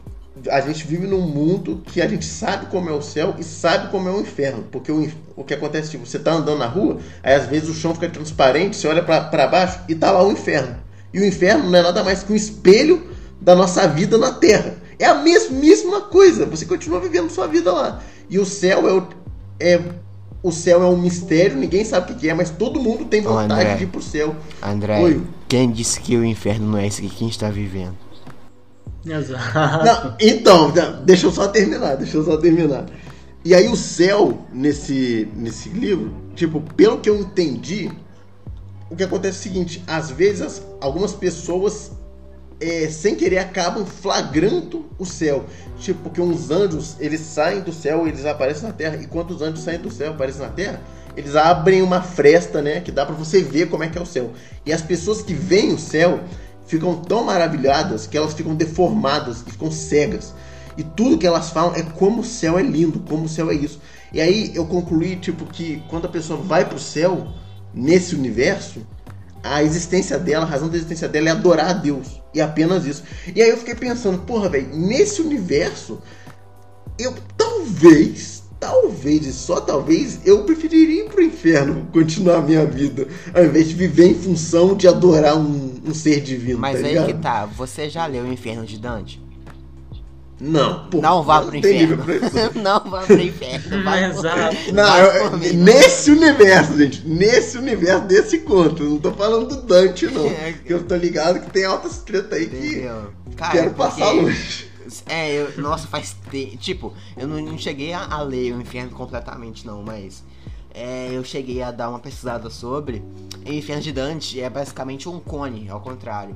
a gente vive num mundo que a gente sabe como é o céu e sabe como é o inferno. Porque o, o que acontece, tipo, você tá andando na rua, aí às vezes o chão fica transparente, você olha para baixo e tá lá o inferno. E o inferno não é nada mais que um espelho da nossa vida na Terra. É a mesmíssima coisa. Você continua vivendo sua vida lá. E o céu é, o, é o céu é um mistério, ninguém sabe o que é, mas todo mundo tem vontade André, de ir pro céu. André, Oi. quem disse que o inferno não é esse que quem está vivendo? Exato. Não, então, deixa eu só terminar, deixa eu só terminar. E aí o céu, nesse, nesse livro, tipo, pelo que eu entendi, o que acontece é o seguinte, às vezes algumas pessoas é, sem querer acabam flagrando o céu. Tipo, porque uns anjos, eles saem do céu, eles aparecem na terra, e quando os anjos saem do céu e aparecem na terra, eles abrem uma fresta, né, que dá para você ver como é que é o céu. E as pessoas que veem o céu ficam tão maravilhadas que elas ficam deformadas e ficam cegas. E tudo que elas falam é como o céu é lindo, como o céu é isso. E aí eu concluí, tipo, que quando a pessoa vai pro céu, nesse universo, a existência dela, a razão da existência dela é adorar a Deus. E apenas isso. E aí eu fiquei pensando, porra, velho, nesse universo, eu talvez, talvez, e só talvez, eu preferiria ir pro inferno continuar a minha vida, ao invés de viver em função de adorar um, um ser divino. Mas tá aí ligado? que tá, você já leu o Inferno de Dante? Não, pô, não vá pro inferno. não vá pro inferno. Vai Exato. Não, eu, nesse universo, gente. Nesse universo desse conto. Não tô falando do Dante, não. É, eu tô ligado que tem altas tretas aí Entendeu? que Cara, quero é passar longe. É, eu, nossa, faz tempo. Tipo, eu não, não cheguei a, a, ler o inferno completamente, não, mas. É, eu cheguei a dar uma pesquisada sobre. O inferno de Dante é basicamente um cone, ao contrário.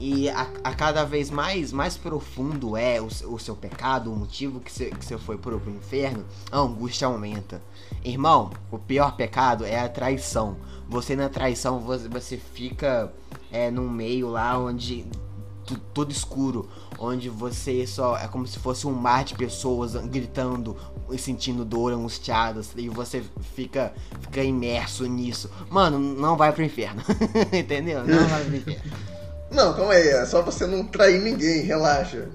E a, a, cada vez mais mais profundo é o, o seu pecado, o motivo que você, que você foi pro, inferno, a angústia aumenta. Irmão, o pior pecado é a traição. Você na traição, você, você fica é, num meio lá onde tudo escuro, onde você só é como se fosse um mar de pessoas gritando e sentindo dor, angustiadas, e você fica fica imerso nisso. Mano, não vai pro inferno. Entendeu? Não vai pro inferno. Não, calma aí, é só você não trair ninguém, relaxa.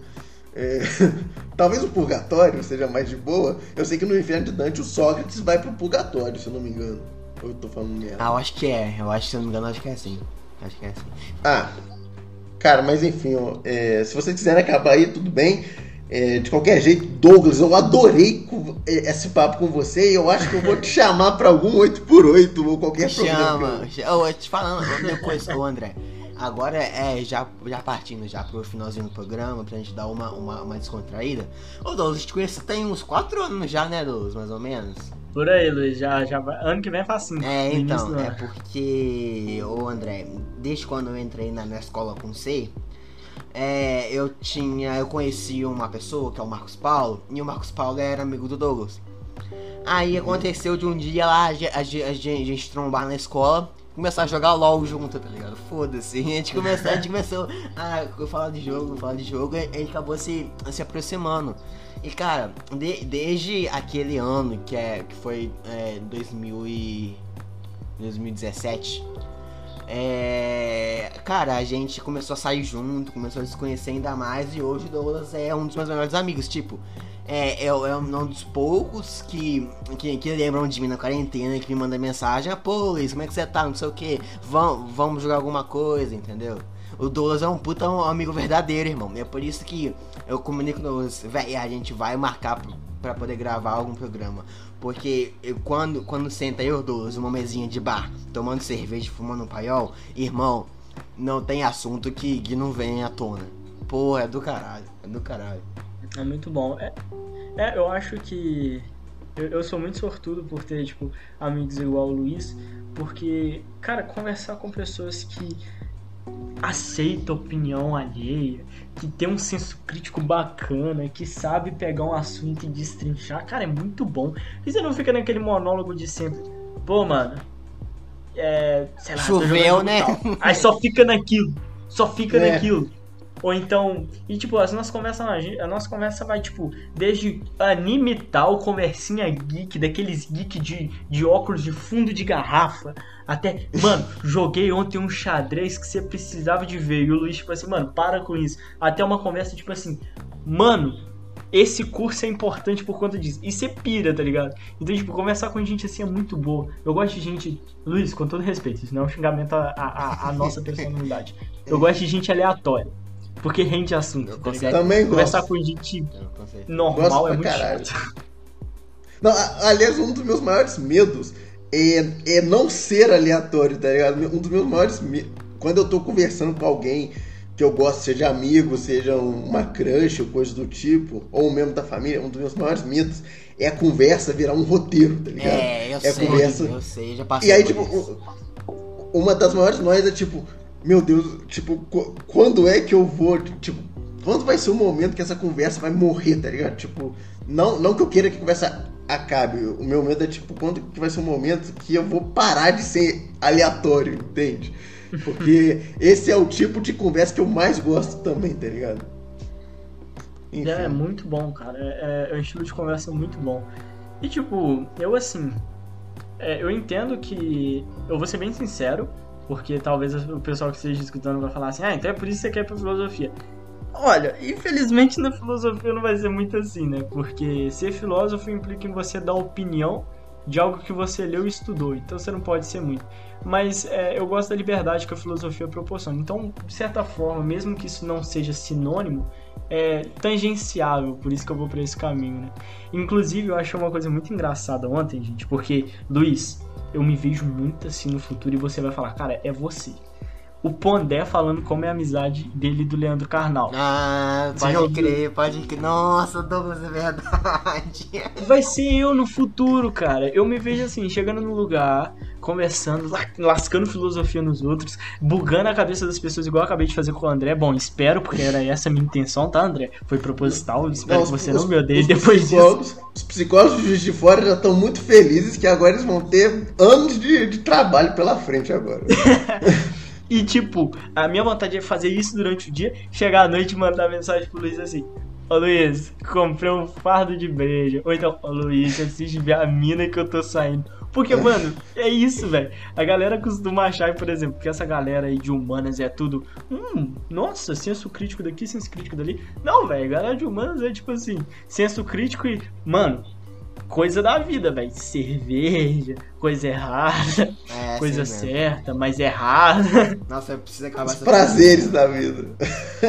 É, talvez o purgatório seja mais de boa. Eu sei que no inferno de Dante o Sócrates vai pro purgatório, se eu não me engano. Ou eu tô falando merda? Ah, eu acho que é. Eu acho, se eu não me engano, acho que é assim. Acho que é assim. Ah, cara, mas enfim, ó, é, se vocês quiserem acabar aí, tudo bem. É, de qualquer jeito, Douglas, eu adorei é, esse papo com você e eu acho que eu vou te chamar para algum 8x8 ou qualquer Chama. programa. Eu te falando, uma coisa, André. Agora é já, já partindo já pro finalzinho do programa, pra gente dar uma, uma, uma descontraída. Ô Douglas, a gente conhece tem uns 4 anos já, né, Douglas, mais ou menos? Por aí, Luiz, já, já ano que vem é facinho. É, então, é porque, ô André, desde quando eu entrei na, na escola com C, é, eu tinha, eu conheci uma pessoa que é o Marcos Paulo, e o Marcos Paulo era amigo do Douglas. Aí aconteceu de um dia lá a, a, a, a gente trombar na escola começar a jogar LOL junto, tá ligado? Foda-se. A gente começou, a gente começou a falar de jogo, falar de jogo, e a gente acabou se, se aproximando. E cara, de, desde aquele ano que, é, que foi é, 2000 e 2017, é, cara, a gente começou a sair junto, começou a se conhecer ainda mais e hoje o Douglas é um dos meus melhores amigos. Tipo, é, é, é um dos poucos que, que, que, lembram de mim na quarentena, que me manda mensagem: ah, pô, Luiz, como é que você tá? Não sei o que, vamos, vamos jogar alguma coisa, entendeu? O Douglas é um puta amigo verdadeiro, irmão. É por isso que eu comunico nos. Véi, a gente vai marcar para poder gravar algum programa. Porque eu, quando, quando senta eu, Douglas, uma mesinha de bar, tomando cerveja, fumando um paiol, irmão, não tem assunto que, que não vem à tona. Pô, é do caralho, é do caralho. É muito bom. É, é eu acho que eu, eu, sou muito sortudo por ter, tipo, amigos igual o Luiz, porque, cara, conversar com pessoas que aceita opinião alheia, que tem um senso crítico bacana, que sabe pegar um assunto e destrinchar, cara, é muito bom. E você não fica naquele monólogo de sempre, pô, mano, é, sei lá, choveu, né? Aí só fica naquilo, só fica é. naquilo. Ou então. E tipo, as nossas conversas. A nossa conversa vai, tipo, desde anime tal, conversinha geek, daqueles geek de, de óculos de fundo de garrafa. Até, mano, joguei ontem um xadrez que você precisava de ver. E o Luiz, tipo assim, mano, para com isso. Até uma conversa, tipo assim, mano, esse curso é importante por conta disso. E você pira, tá ligado? Então, tipo, conversar com gente assim é muito boa. Eu gosto de gente. Luiz, com todo respeito, isso não é um xingamento à, à, à nossa personalidade. Eu gosto de gente aleatória. Porque rende assunto. Tá também Conversar gosto. com gente normal gosto é muito caralho. chato. Não, aliás, um dos meus maiores medos é, é não ser aleatório, tá ligado? Um dos meus maiores medos. Quando eu tô conversando com alguém que eu gosto, seja amigo, seja uma crush ou coisa do tipo, ou um membro da família, um dos meus maiores medos é a conversa virar um roteiro, tá ligado? É, eu é sei, conversa... eu sei, já passei E aí, tipo, isso. uma das maiores noias é tipo, meu Deus, tipo, quando é que eu vou, tipo, quando vai ser o momento que essa conversa vai morrer, tá ligado? Tipo, não, não que eu queira que a conversa acabe, o meu medo é, tipo, quando que vai ser o momento que eu vou parar de ser aleatório, entende? Porque esse é o tipo de conversa que eu mais gosto também, tá ligado? Enfim. É, é muito bom, cara. É, é, um estilo de conversa muito bom. E, tipo, eu, assim, é, eu entendo que. Eu vou ser bem sincero, porque talvez o pessoal que esteja escutando vai falar assim, ah, então é por isso que você quer ir pra filosofia. Olha, infelizmente na filosofia não vai ser muito assim, né? Porque ser filósofo implica em você dar opinião de algo que você leu e estudou, então você não pode ser muito. Mas é, eu gosto da liberdade que a filosofia proporciona. Então, de certa forma, mesmo que isso não seja sinônimo, é tangenciável, por isso que eu vou para esse caminho, né? Inclusive, eu achei uma coisa muito engraçada ontem, gente, porque, Luiz, eu me vejo muito assim no futuro e você vai falar, cara, é você. O Pondé falando como é a amizade dele e do Leandro Carnal. Ah, pode crer, pode crer. Nossa, Douglas, é verdade. Vai ser eu no futuro, cara. Eu me vejo assim, chegando no lugar, conversando, lascando filosofia nos outros, bugando a cabeça das pessoas, igual eu acabei de fazer com o André. Bom, espero, porque era essa a minha intenção, tá, André? Foi proposital. Espero não, que você os, não me odeie depois disso. Os psicólogos de fora já estão muito felizes que agora eles vão ter anos de, de trabalho pela frente agora. E, tipo, a minha vontade é fazer isso durante o dia, chegar à noite e mandar mensagem pro Luiz assim: Ô Luiz, comprei um fardo de breja. Ou então, ô Luiz, assiste ver a mina que eu tô saindo. Porque, mano, é isso, velho. A galera costuma achar, por exemplo, que essa galera aí de humanas é tudo. Hum, nossa, senso crítico daqui, senso crítico dali. Não, velho, a galera de humanas é tipo assim, senso crítico e. Mano, coisa da vida, velho. Cerveja, coisa errada, é, coisa certa, mas errada. Nossa, eu preciso acabar Os prazeres da vida.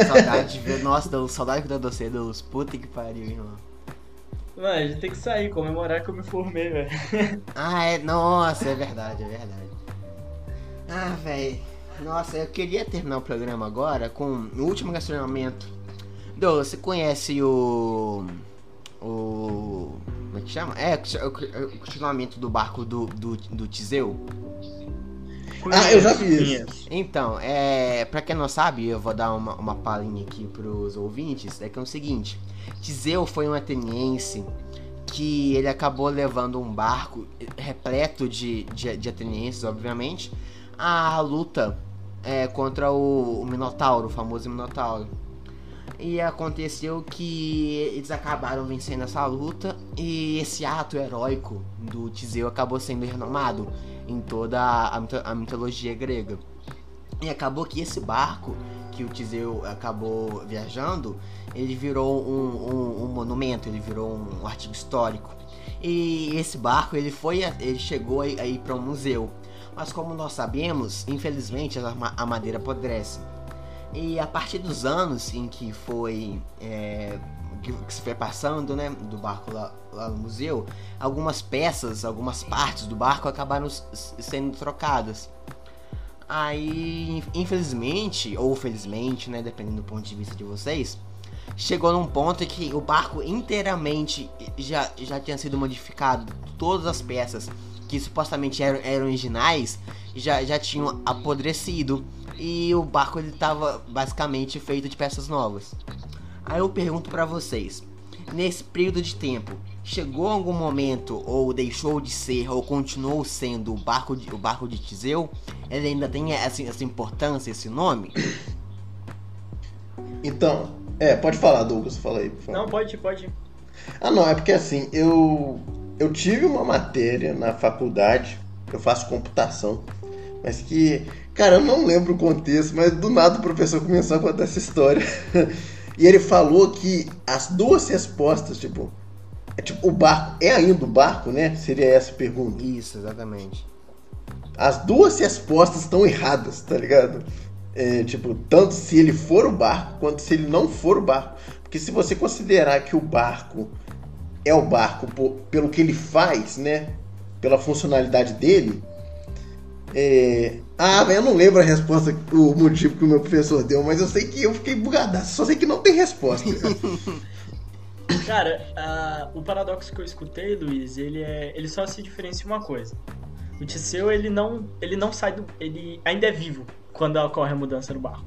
Saudade de ver. Nossa, deu saudade da doce dos puta que pariu, irmão. Mano, a gente tem que sair, comemorar que eu me formei, velho. Ah, é. Nossa, é verdade, é verdade. Ah, velho. Nossa, eu queria terminar o programa agora com o último questionamento. Do, você conhece o. O. Como é que chama? É, o continuamento do barco do, do, do Tiseu. Ah, eu já vi isso. Então, é, pra quem não sabe, eu vou dar uma, uma palhinha aqui pros ouvintes. É que é o seguinte: Tiseu foi um ateniense que ele acabou levando um barco repleto de, de, de atenienses, obviamente, a luta é, contra o, o Minotauro, o famoso Minotauro. E aconteceu que eles acabaram vencendo essa luta e esse ato heróico do Tiseu acabou sendo renomado em toda a, a mitologia grega. E acabou que esse barco que o Tiseu acabou viajando, ele virou um, um, um monumento, ele virou um artigo histórico. E esse barco ele foi, ele chegou aí para um museu. Mas como nós sabemos, infelizmente a madeira apodrece. E a partir dos anos em que foi é, que, se foi passando, né, do barco lá, lá, no museu, algumas peças, algumas partes do barco acabaram sendo trocadas. Aí, infelizmente, ou felizmente, né, dependendo do ponto de vista de vocês, chegou num ponto em que o barco inteiramente já, já tinha sido modificado, todas as peças que supostamente eram, eram originais já, já tinham apodrecido e o barco ele estava basicamente feito de peças novas. Aí eu pergunto para vocês, nesse período de tempo, chegou algum momento ou deixou de ser ou continuou sendo o barco de, o barco de Tiseu? Ele ainda tem essa, essa importância, esse nome? Então, é, pode falar, Douglas, fala aí. Não, pode, pode. Ah, não, é porque assim, eu eu tive uma matéria na faculdade, eu faço computação, mas que Cara, eu não lembro o contexto, mas do nada o professor começou a contar essa história. e ele falou que as duas respostas, tipo, é tipo, o barco é ainda o barco, né? Seria essa a pergunta. Isso, exatamente. As duas respostas estão erradas, tá ligado? É, tipo, tanto se ele for o barco quanto se ele não for o barco. Porque se você considerar que o barco é o barco por, pelo que ele faz, né? Pela funcionalidade dele, é... Ah, eu não lembro a resposta, o motivo que o meu professor deu, mas eu sei que eu fiquei bugadaço. Só sei que não tem resposta. Cara, uh, o paradoxo que eu escutei, Luiz, ele, é, ele só se diferencia uma coisa. O Tiseu, ele não, ele não sai do... Ele ainda é vivo quando ocorre a mudança no barco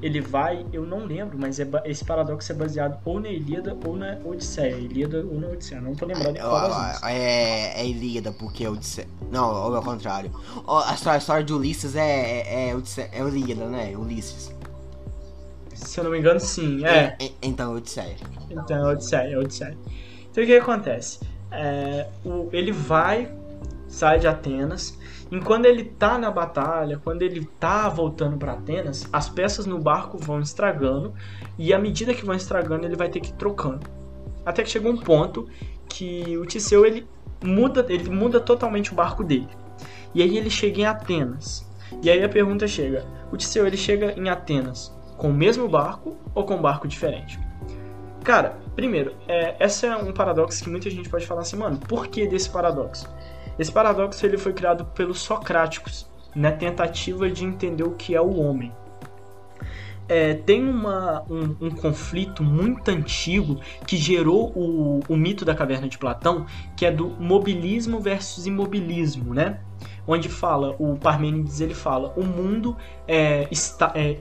ele vai, eu não lembro, mas é, esse paradoxo é baseado ou na Ilíada ou na Odisseia. Ilíada ou na Odisseia, não tô lembrando é, qual das é, é Ilíada, porque é Odisseia. Não, ou ao contrário. A história, a história de Ulisses é, é, é, Odisseia, é Ilíada, né? Ulisses. Se eu não me engano, sim, é. é, é então é Odisseia. Então é Odisseia, é Odisseia. Então o que, que acontece? É, o, ele vai, sai de Atenas, Enquanto ele tá na batalha, quando ele tá voltando para Atenas, as peças no barco vão estragando e à medida que vão estragando, ele vai ter que ir trocando. Até que chega um ponto que o Tiseu ele muda, ele muda totalmente o barco dele. E aí ele chega em Atenas. E aí a pergunta chega: o Tiseu ele chega em Atenas com o mesmo barco ou com um barco diferente? Cara, primeiro, é, esse é um paradoxo que muita gente pode falar assim, mano, por que desse paradoxo? Esse paradoxo ele foi criado pelos socráticos na tentativa de entender o que é o homem. É, tem uma, um, um, conflito muito antigo que gerou o, o, mito da caverna de Platão, que é do mobilismo versus imobilismo, né? Onde fala, o Parmênides ele fala, o mundo é, está, é,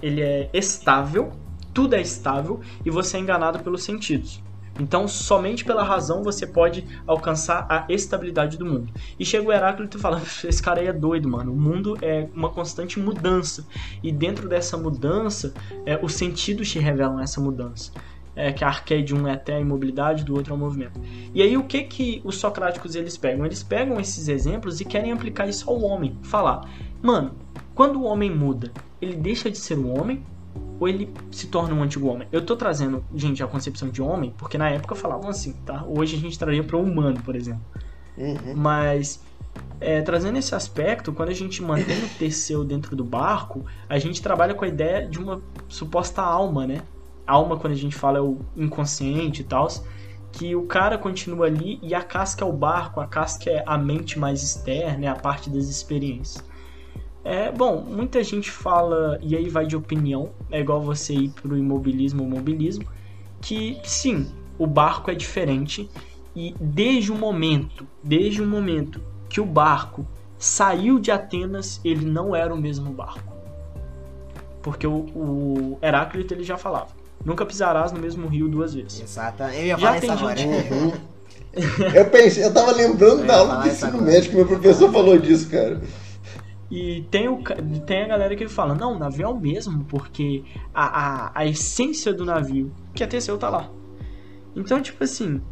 ele é estável, tudo é estável e você é enganado pelos sentidos. Então, somente pela razão você pode alcançar a estabilidade do mundo. E chega o Heráclito e fala: esse cara aí é doido, mano. O mundo é uma constante mudança. E dentro dessa mudança, é, os sentidos te revelam essa mudança. É, que a arqué de um é até a imobilidade, do outro é o movimento. E aí o que que os socráticos eles pegam? Eles pegam esses exemplos e querem aplicar isso ao homem. Falar, mano, quando o homem muda, ele deixa de ser um homem ou ele se torna um antigo homem. Eu tô trazendo, gente, a concepção de homem, porque na época falavam assim, tá? Hoje a gente traria para humano, por exemplo. Uhum. Mas é, trazendo esse aspecto, quando a gente mantém o Teseu dentro do barco, a gente trabalha com a ideia de uma suposta alma, né? Alma, quando a gente fala, é o inconsciente e tal, que o cara continua ali e a casca é o barco, a casca é a mente mais externa, é a parte das experiências. É, bom, muita gente fala, e aí vai de opinião, é igual você ir pro imobilismo ou mobilismo, que sim, o barco é diferente e desde o momento, desde o momento que o barco saiu de Atenas, ele não era o mesmo barco. Porque o, o Heráclito ele já falava, nunca pisarás no mesmo rio duas vezes. Exato, eu ia falar já agora. Gente... Uhum. eu pensei, eu tava lembrando eu da aula do ensino médico, meu professor falou disso, cara. E tem, o, tem a galera que fala, não, o navio é o mesmo, porque a, a, a essência do navio, que é Teseu, tá lá. Então, tipo assim,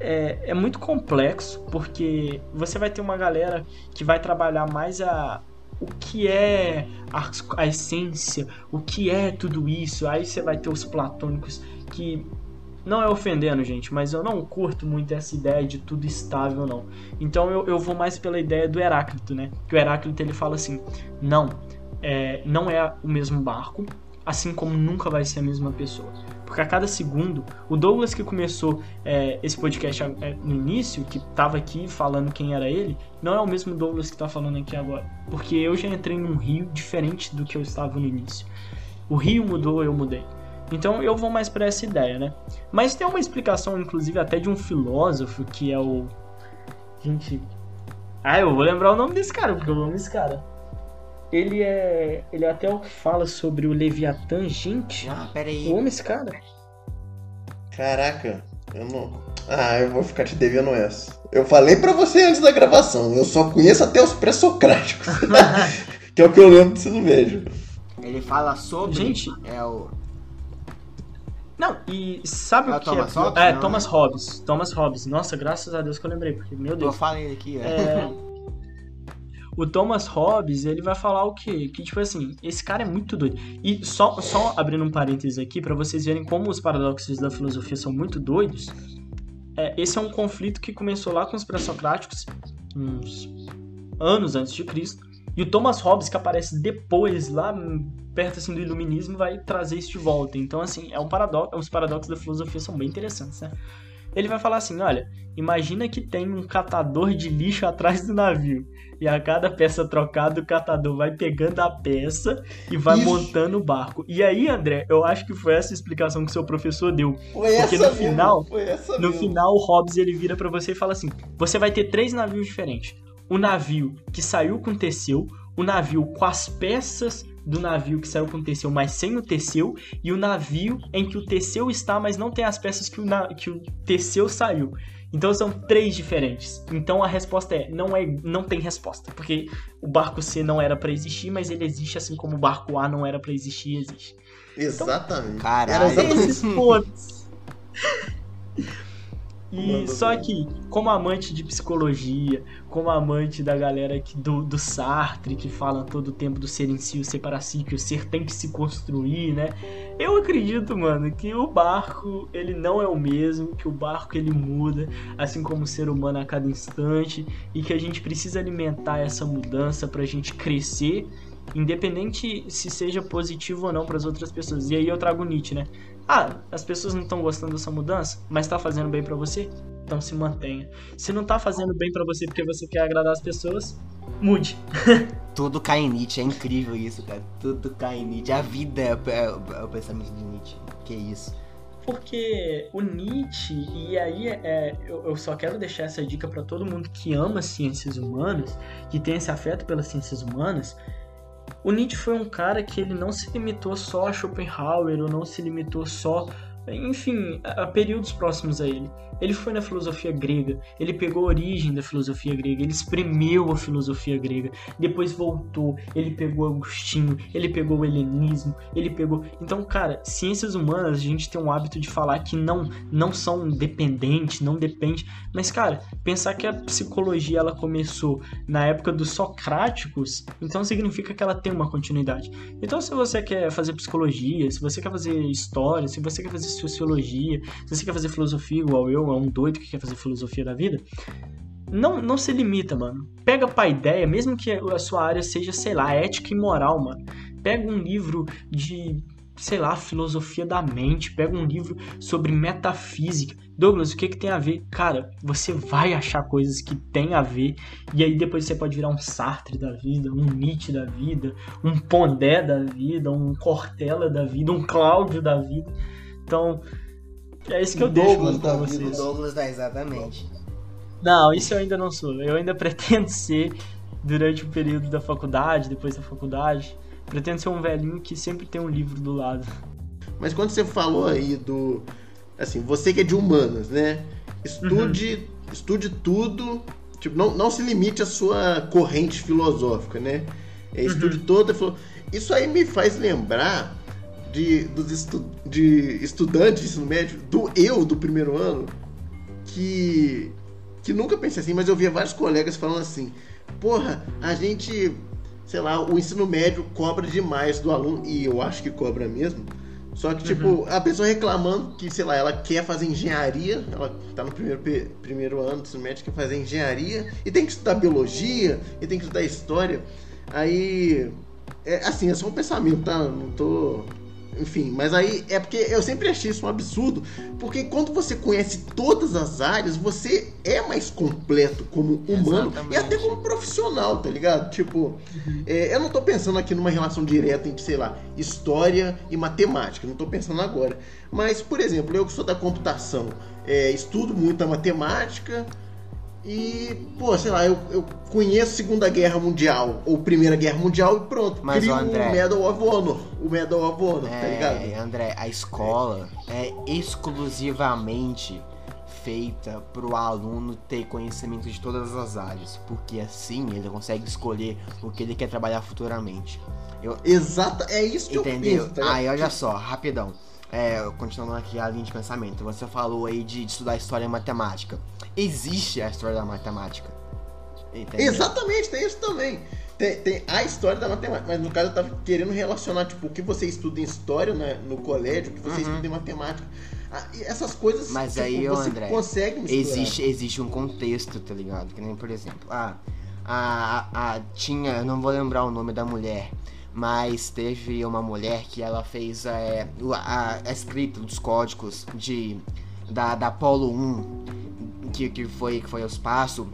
é, é muito complexo, porque você vai ter uma galera que vai trabalhar mais a, o que é a, a, essência, o que é tudo isso. Aí você vai ter os platônicos que não é ofendendo, gente, mas eu não curto muito essa ideia de tudo estável, não. Então eu, eu vou mais pela ideia do Heráclito, né? Que o Heráclito ele fala assim: não, é, não é o mesmo barco, assim como nunca vai ser a mesma pessoa. Porque a cada segundo, o Douglas que começou é, esse podcast é, no início, que estava aqui falando quem era ele, não é o mesmo Douglas que está falando aqui agora. Porque eu já entrei num rio diferente do que eu estava no início. O rio mudou, eu mudei. Então eu vou mais para essa ideia, né? Mas tem uma explicação, inclusive, até de um filósofo que é o. Gente. Ah, eu vou lembrar o nome desse cara, porque eu amo esse cara. Ele é. Ele é até o que fala sobre o Leviatã, gente. Ah, pera aí. Eu amo esse cara. Caraca, eu não. Ah, eu vou ficar te devendo essa. Eu falei para você antes da gravação, eu só conheço até os pré-socráticos. que é o que eu lembro desse não vejo. Ele fala sobre. Gente. É o. Não, e sabe É o que Thomas é? Hobbes? é, Não, Thomas né? Hobbes. Thomas Hobbes. Nossa, graças a Deus que eu lembrei, porque, meu Eu Deus. falei aqui, é. É, o Thomas Hobbes, ele vai falar o quê? Que, tipo assim, esse cara é muito doido. E só, só abrindo um parênteses aqui, pra vocês verem como os paradoxos da filosofia são muito doidos. É, esse é um conflito que começou lá com os pré-socráticos, uns anos antes de Cristo. E o Thomas Hobbes, que aparece depois, lá perto assim, do iluminismo, vai trazer isso de volta. Então, assim, é um paradoxo, os paradoxos da filosofia são bem interessantes, né? Ele vai falar assim, olha, imagina que tem um catador de lixo atrás do navio. E a cada peça trocada, o catador vai pegando a peça e vai Isso. montando o barco. E aí, André, eu acho que foi essa explicação que seu professor deu. Foi Porque no final- mesmo, No mesmo. final, o Hobbes ele vira pra você e fala assim: você vai ter três navios diferentes. O navio que saiu com Teseu, o navio com as peças do navio que saiu com Teseu, mas sem o Teseu, e o navio em que o Teseu está, mas não tem as peças que o, na- que o Teseu saiu. Então são três diferentes. Então a resposta é não é não tem resposta, porque o barco C não era pra existir, mas ele existe assim como o barco A não era pra existir e existe. Exatamente. Caralho. Era exatamente Esses pontos. E só que, como amante de psicologia, como amante da galera que, do, do Sartre, que fala todo o tempo do ser em si, o ser para si, que o ser tem que se construir, né? Eu acredito, mano, que o barco, ele não é o mesmo, que o barco ele muda, assim como o ser humano a cada instante, e que a gente precisa alimentar essa mudança pra gente crescer, independente se seja positivo ou não para as outras pessoas. E aí eu trago Nietzsche, né? Ah, as pessoas não estão gostando dessa mudança, mas tá fazendo bem pra você? Então se mantenha. Se não tá fazendo bem pra você porque você quer agradar as pessoas, mude. Tudo cai em Nietzsche, é incrível isso, cara. Tudo cai em Nietzsche. A vida é, é- é o pensamento de Nietzsche. Que isso. Porque o Nietzsche, e aí é, eu, eu só quero deixar essa dica pra todo mundo que ama ciências humanas, que tem esse afeto pelas ciências humanas. O Nietzsche foi um cara que ele não se limitou só a Schopenhauer, ou não se limitou só, enfim, a, períodos próximos a ele. Ele foi na filosofia grega, ele pegou a origem da filosofia grega, ele espremeu a filosofia grega, depois voltou, ele pegou Agostinho, ele pegou o helenismo, ele pegou. Então, cara, ciências humanas, a gente tem um hábito de falar que não não são dependentes, não depende. Mas, cara, pensar que a psicologia ela começou na época dos socráticos, então significa que ela tem uma continuidade. Então, se você quer fazer psicologia, se você quer fazer história, se você quer fazer sociologia, se você quer fazer filosofia igual eu, é um doido que quer fazer filosofia da vida, não, não se limita, mano. Pega pra ideia, mesmo que a sua área seja, sei lá, ética e moral, mano. Pega um livro de, sei lá, filosofia da mente, pega um livro sobre metafísica. Douglas, o que que tem a ver? Cara, você vai achar coisas que tem a ver, e aí depois você pode virar um Sartre da vida, um Nietzsche da vida, um Pondé da vida, um Cortella da vida, um Cláudio da vida. Então, é isso que eu deixo Douglas pra da vida. vocês. Douglas dá exatamente. Não, isso eu ainda não sou. Eu ainda pretendo ser durante o período da faculdade, depois da faculdade. Pretendo ser um velhinho que sempre tem um livro do lado. Mas quando você falou aí do. Assim, você que é de humanas, né? Estude, estude tudo. Tipo, não, não se limite à sua corrente filosófica, né? é, estude todo. Ele falou, isso aí me faz lembrar de, dos estu, de estudantes de ensino médio, do eu do primeiro ano, que, que nunca pensei assim, mas eu via vários colegas falando assim, porra, a gente, sei lá, o ensino médio cobra demais do aluno, e eu acho que cobra mesmo. Só que, tipo, uhum. a pessoa reclamando que, sei lá, ela quer fazer engenharia, ela tá no primeiro, primeiro ano do ensino médio, quer fazer engenharia, e tem que estudar biologia, e tem que estudar história. Aí, é, assim, é só um pensamento, tá? Não tô enfim, mas aí é porque eu sempre achei isso um absurdo, porque quando você conhece todas as áreas, você é mais completo como humano Exatamente. e até como profissional, tá ligado? Tipo, uhum. é, eu não tô pensando aqui numa relação direta entre, sei lá, história e matemática, não tô pensando agora. Mas, por exemplo, eu que sou da computação, é, estudo muita matemática, e, pô, sei lá, eu, eu conheço Segunda Guerra Mundial ou Primeira Guerra Mundial e pronto. Mas crio o André, o Medal of Honor. O Medal of Honor, tá é, tá ligado? André, a escola é, é exclusivamente feita para o aluno ter conhecimento de todas as áreas, porque assim ele consegue escolher o que ele quer trabalhar futuramente. Eu... Exato, é isso que Entendeu? eu penso. Tá aí olha só, rapidão. É, continuando aqui a linha de pensamento, você falou aí de, de estudar história e matemática. Existe a história da matemática. Entendeu? Exatamente, tem isso também. Tem, tem, a história da matemática, mas no caso eu tava querendo relacionar, tipo, o que você estuda em história né, no colégio, o que você uhum. estuda em matemática. Ah, essas coisas mas tipo, aí, você André, consegue misturar. Existe, existe um contexto, tá ligado? Que nem, por exemplo, ah, a, a, tinha, eu não vou lembrar o nome da mulher, mas teve uma mulher que ela fez é, a, a escrita dos códigos de da, da Apollo 1, que, que, foi, que foi ao espaço.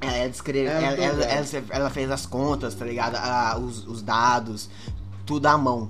Ela, descreve, é, ela, ela, ela, ela, fez as contas, tá ligado? Ah, os, os dados, tudo à mão.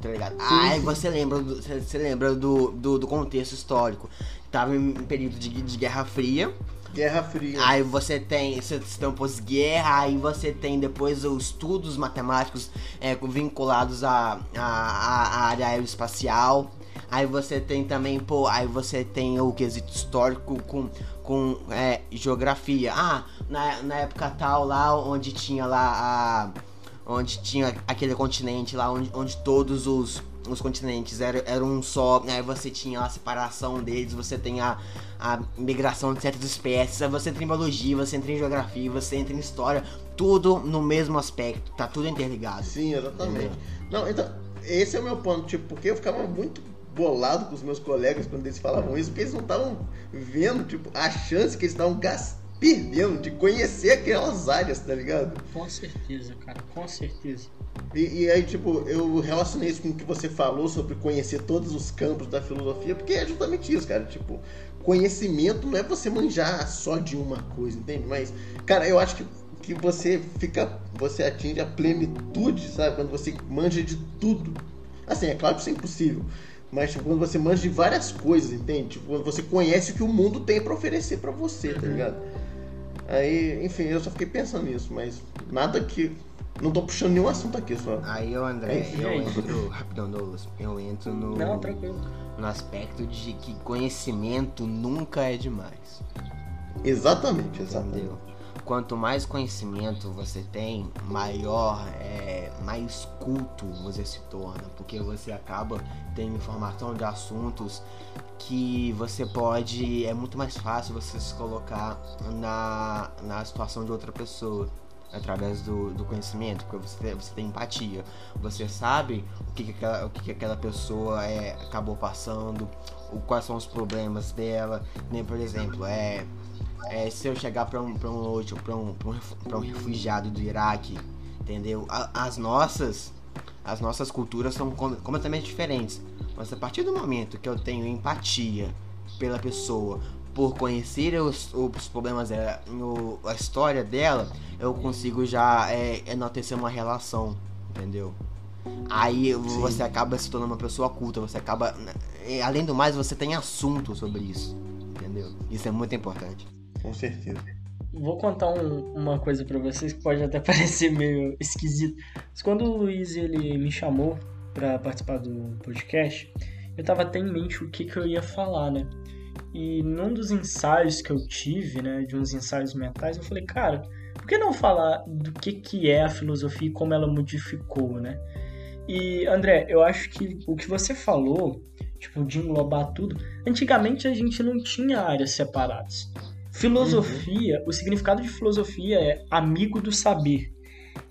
Tá ligado? Sim, Aí sim. você lembra, do, você lembra do, do, do contexto histórico. Tava em período de, de Guerra Fria. Guerra Fria. Aí você tem, você tem um pós-guerra, aí você tem depois os estudos matemáticos é, vinculados à, à, à área aeroespacial. Aí você tem também, pô, aí você tem o quesito histórico com, com é, geografia. Ah, na, na época tal lá, onde tinha lá a. Onde tinha aquele continente lá, onde, onde todos os os continentes eram, eram um só, aí você tinha a separação deles, você tem a, a migração de certas espécies, você entra em biologia, você entra em geografia, você entra em história, tudo no mesmo aspecto, tá tudo interligado. Sim, exatamente. Não, então, esse é o meu ponto, tipo, porque eu ficava muito bolado com os meus colegas quando eles falavam isso, porque eles não estavam vendo, tipo, a chance que eles estavam perdendo de conhecer aquelas áreas, tá ligado? Com certeza, cara, com certeza. E, e, aí, tipo, eu relacionei isso com o que você falou sobre conhecer todos os campos da filosofia, porque é justamente isso, cara. Tipo, conhecimento não é você manjar só de uma coisa, entende? Mas, cara, eu acho que, que você fica. Você atinge a plenitude, sabe? Quando você manja de tudo. Assim, é claro que isso é impossível. Mas tipo, quando você manja de várias coisas, entende? Tipo, quando você conhece o que o mundo tem para oferecer para você, tá ligado? Aí, enfim, eu só fiquei pensando nisso, mas nada que não tô puxando nenhum assunto aqui só. Aí eu, André, é eu entro, rapidão, Douglas, eu entro no, Não, tranquilo. no aspecto de que conhecimento nunca é demais. Exatamente, exatamente. Entendeu? Quanto mais conhecimento você tem, maior, é, mais culto você se torna, porque você acaba tendo informação de assuntos que você pode, é muito mais fácil você se colocar na, na situação de outra pessoa através do, do conhecimento, porque você, você tem empatia. Você sabe o que, que, aquela, o que, que aquela pessoa é, acabou passando, o, quais são os problemas dela. Nem, por exemplo, é, é se eu chegar para um, pra um, pra um, pra um, um refugiado do Iraque, entendeu? as nossas as nossas culturas são completamente diferentes. Mas a partir do momento que eu tenho empatia pela pessoa, por conhecer os, os problemas dela, a história dela, eu consigo já é, enaltecer uma relação, entendeu? Aí Sim. você acaba se tornando uma pessoa culta, você acaba. Além do mais, você tem assunto sobre isso, entendeu? Isso é muito importante. Com certeza. Vou contar um, uma coisa para vocês que pode até parecer meio esquisito. Mas quando o Luiz ele me chamou para participar do podcast, eu tava até em mente o que, que eu ia falar, né? E num dos ensaios que eu tive, né, de uns ensaios mentais, eu falei, cara, por que não falar do que, que é a filosofia e como ela modificou, né? E, André, eu acho que o que você falou, tipo, de englobar tudo, antigamente a gente não tinha áreas separadas. Filosofia, uhum. o significado de filosofia é amigo do saber.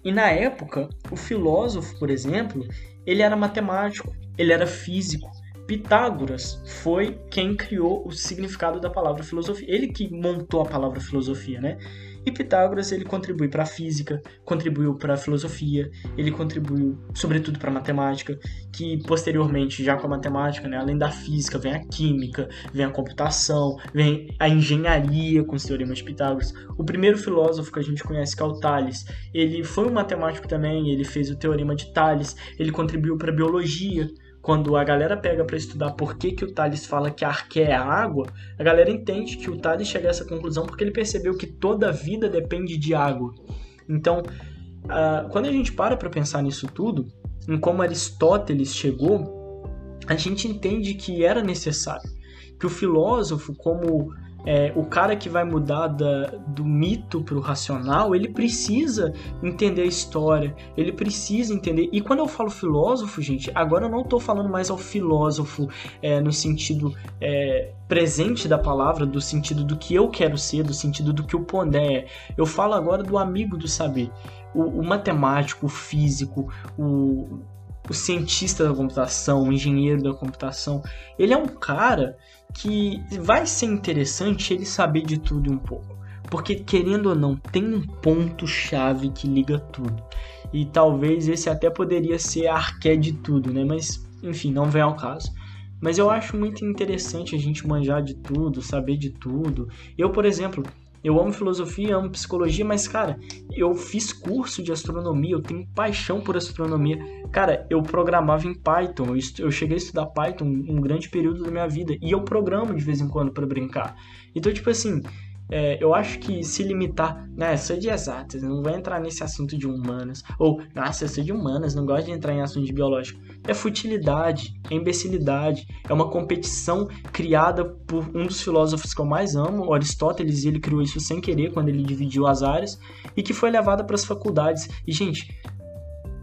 E na época, o filósofo, por exemplo, ele era matemático, ele era físico. Pitágoras foi quem criou o significado da palavra filosofia. Ele que montou a palavra filosofia, né? E Pitágoras ele contribui para a física, contribuiu para a filosofia, ele contribuiu sobretudo para a matemática, que posteriormente já com a matemática, né, além da física, vem a química, vem a computação, vem a engenharia com os teoremas de Pitágoras. O primeiro filósofo que a gente conhece que é o Tales, ele foi um matemático também, ele fez o teorema de Tales, ele contribuiu para a biologia, quando a galera pega para estudar por que, que o Tales fala que arqué é água, a galera entende que o Tales chega a essa conclusão porque ele percebeu que toda a vida depende de água. Então, uh, quando a gente para para pensar nisso tudo, em como Aristóteles chegou, a gente entende que era necessário que o filósofo, como é, o cara que vai mudar da, do mito para o racional, ele precisa entender a história, ele precisa entender. E quando eu falo filósofo, gente, agora eu não estou falando mais ao filósofo é, no sentido é, presente da palavra, do sentido do que eu quero ser, do sentido do que o Pondé é. Eu falo agora do amigo do saber. O, o matemático, o físico, o, o cientista da computação, o engenheiro da computação, ele é um cara que vai ser interessante ele saber de tudo um pouco. Porque, querendo ou não, tem um ponto-chave que liga tudo. E talvez esse até poderia ser a arqué de tudo, né? Mas, enfim, não vem ao caso. Mas eu acho muito interessante a gente manjar de tudo, saber de tudo. Eu, por exemplo, eu amo filosofia, amo psicologia, mas, cara, eu fiz curso de astronomia, eu tenho paixão por astronomia. Cara, eu programava em Python, eu, cheguei a estudar Python um grande período da minha vida, e eu programo de vez em quando para brincar. Então, tipo assim, é, eu acho que se limitar, né, sou de exatas, não vou entrar nesse assunto de humanas, ou, nossa, eu sou de humanas, não gosto de entrar em assunto de biológico. É futilidade, é imbecilidade, é uma competição criada por um dos filósofos que eu mais amo, Aristóteles, e ele criou isso sem querer quando ele dividiu as áreas, e que foi levada para as faculdades. E, gente,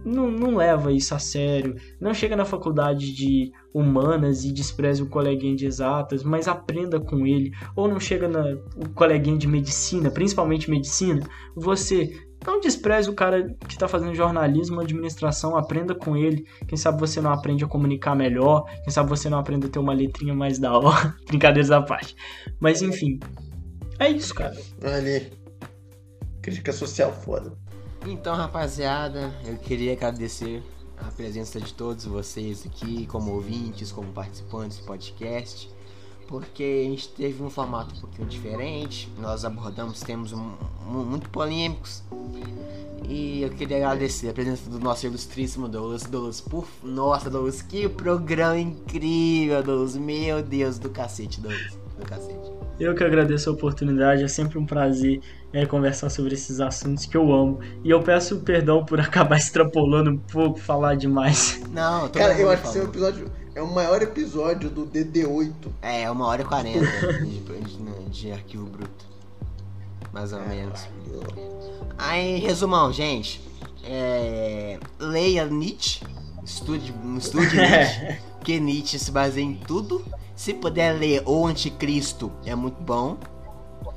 não, não leva isso a sério. Não chega na faculdade de humanas e despreze o coleguinha de exatas, mas aprenda com ele. Ou não chega na o coleguinha de medicina, principalmente medicina, você não despreze o cara que está fazendo jornalismo, administração, aprenda com ele. Quem sabe você não aprende a comunicar melhor, quem sabe você não aprende a ter uma letrinha mais da hora. Brincadeiras à parte. Mas enfim, é isso, cara. Ali. Crítica social foda. Então, rapaziada, eu queria agradecer a presença de todos vocês aqui, como ouvintes, como participantes do podcast, porque a gente teve um formato um pouquinho diferente, nós abordamos temas um, um, muito polêmicos, e eu queria agradecer a presença do nosso ilustríssimo Douglas. Douglas, por... Nossa, Douglas, que programa incrível, Douglas. Meu Deus do cacete, Douglas. Do cacete. Eu que agradeço a oportunidade, é sempre um prazer é, conversar sobre esses assuntos que eu amo. E eu peço perdão por acabar extrapolando um pouco, falar demais. Não, Cara, eu acho que esse é um episódio. É o maior episódio do DD8. É, é uma hora e quarenta de, de, de, arquivo bruto. Mais ou é, menos. Aí, resumão, gente. É, leia Nietzsche. Estude, estude Nietzsche. porque Nietzsche se baseia em tudo. Se puder ler O Anticristo, é muito bom.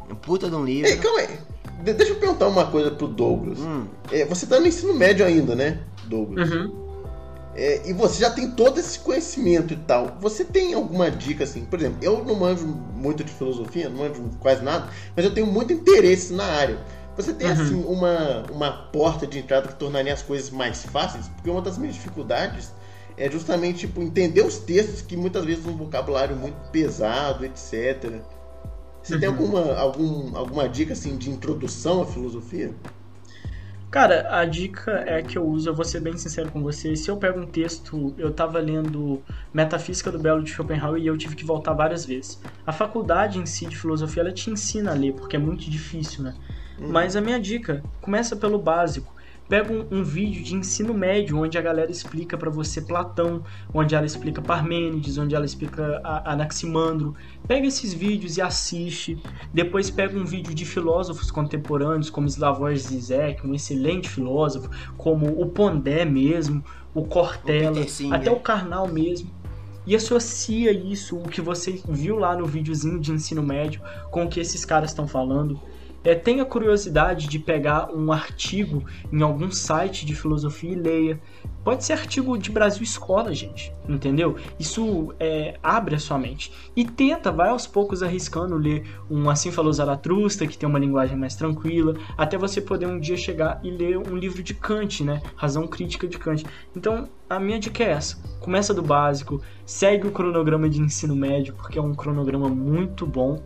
Um puta de um livro. Ei, calma aí. De deixa eu perguntar uma coisa pro Douglas. Hum. É, você tá no ensino médio ainda, né, Douglas? Uhum. É, e você já tem todo esse conhecimento e tal. Você tem alguma dica assim? Por exemplo, eu não manjo muito de filosofia, não manjo quase nada, mas eu tenho muito interesse na área. Você tem uhum. assim uma, uma porta de entrada que tornaria as coisas mais fáceis? Porque uma das minhas dificuldades é justamente tipo entender os textos que muitas vezes um vocabulário muito pesado, etc. Você uhum. tem alguma, algum, alguma dica assim de introdução à filosofia? Cara, a dica é que eu uso, eu vou ser bem sincero com você. Se eu pego um texto, eu tava lendo Metafísica do Belo de Schopenhauer e eu tive que voltar várias vezes. A faculdade em si de filosofia, ela te ensina a ler, porque é muito difícil, né? Uhum. Mas a minha dica, começa pelo básico. Pega um, um vídeo de ensino médio onde a galera explica para você Platão, onde ela explica Parmênides, onde ela explica Anaximandro. Pega esses vídeos e assiste. Depois pega um vídeo de filósofos contemporâneos como Slavoj Zizek, um excelente filósofo, como o Pondé mesmo, o Cortella, o até o Karnal mesmo e associa isso, o que você viu lá no videozinho de ensino médio, com o que esses caras estão falando. É, tenha curiosidade de pegar um artigo em algum site de filosofia e leia. Pode ser artigo de Brasil Escola, gente, entendeu? Isso é, abre a sua mente. E tenta, vai aos poucos arriscando ler um Assim Falou Zaratrusta, que tem uma linguagem mais tranquila, até você poder um dia chegar e ler um livro de Kant, né? Razão Crítica de Kant. Então, a minha dica é essa. Começa do básico, segue o cronograma de ensino médio, porque é um cronograma muito bom.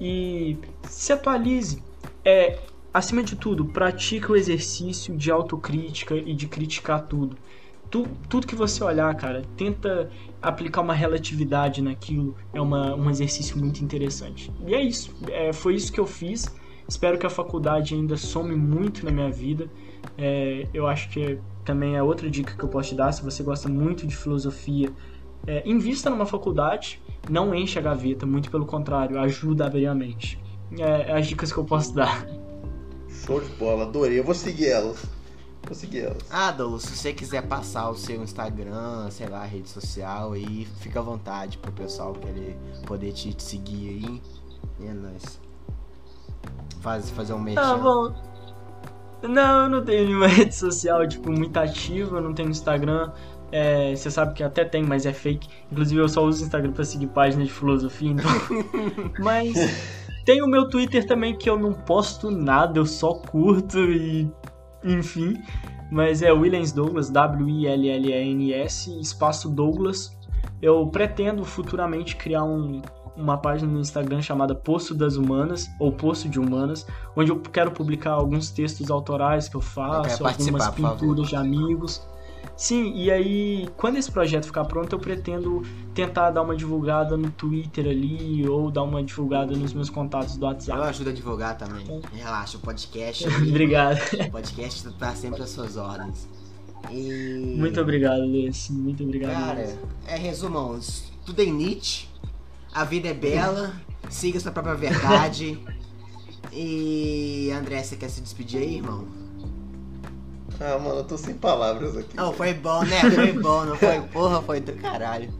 E se atualize é, acima de tudo, pratica o exercício de autocrítica e de criticar tudo. Tu, tudo que você olhar, cara, tenta aplicar uma relatividade naquilo. É uma, um exercício muito interessante. E é isso. É, foi isso que eu fiz. Espero que a faculdade ainda some muito na minha vida. É, eu acho que também é outra dica que eu posso te dar. Se você gosta muito de filosofia, é, invista numa faculdade. Não enche a gaveta, muito pelo contrário, ajuda a abrir a mente é, as dicas que eu posso dar. Show de bola, adorei. Eu vou seguir elas. Vou seguir elas. Ah, Douglas, se você quiser passar o seu Instagram, sei lá, rede social aí, fica à vontade pro pessoal querer poder te, te seguir aí. E é nóis. Faz, fazer um merchan. Ah, bom. Não, eu não tenho nenhuma rede social, tipo, muito ativa, eu não tenho Instagram. É, você sabe que até tem, mas é fake. Inclusive eu só uso o Instagram pra seguir páginas de filosofia, então. mas tem o meu Twitter também que eu não posto nada, eu só curto e. Enfim. Mas é Williams Douglas, W-I-L-L-A-N-S, espaço Douglas. Eu pretendo futuramente criar um, uma página no Instagram chamada Poço das Humanas, ou Poço de Humanas, onde eu quero publicar alguns textos autorais que eu faço, eu algumas pinturas de amigos. Sim, e aí, quando esse projeto ficar pronto, eu pretendo tentar dar uma divulgada no Twitter ali, ou dar uma divulgada nos meus contatos do WhatsApp. Eu ajudo a divulgar também. Então... Relaxa, o podcast. obrigado. O podcast tá sempre às suas ordens. E... Muito obrigado, Luiz. Muito obrigado. Cara, é resumão. Tudo em Nietzsche. A vida é bela. siga sua própria verdade. e André, você quer se despedir aí, irmão? Ah, mano, eu tô sem palavras aqui. Não, foi bom, né? Foi bom, não foi? Porra, foi do caralho.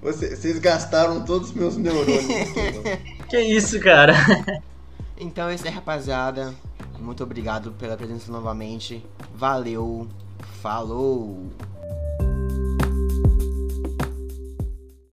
Você, vocês gastaram todos os meus neurônios. que isso, cara? Então é isso aí, rapaziada. Muito obrigado pela presença novamente. Valeu. Falou.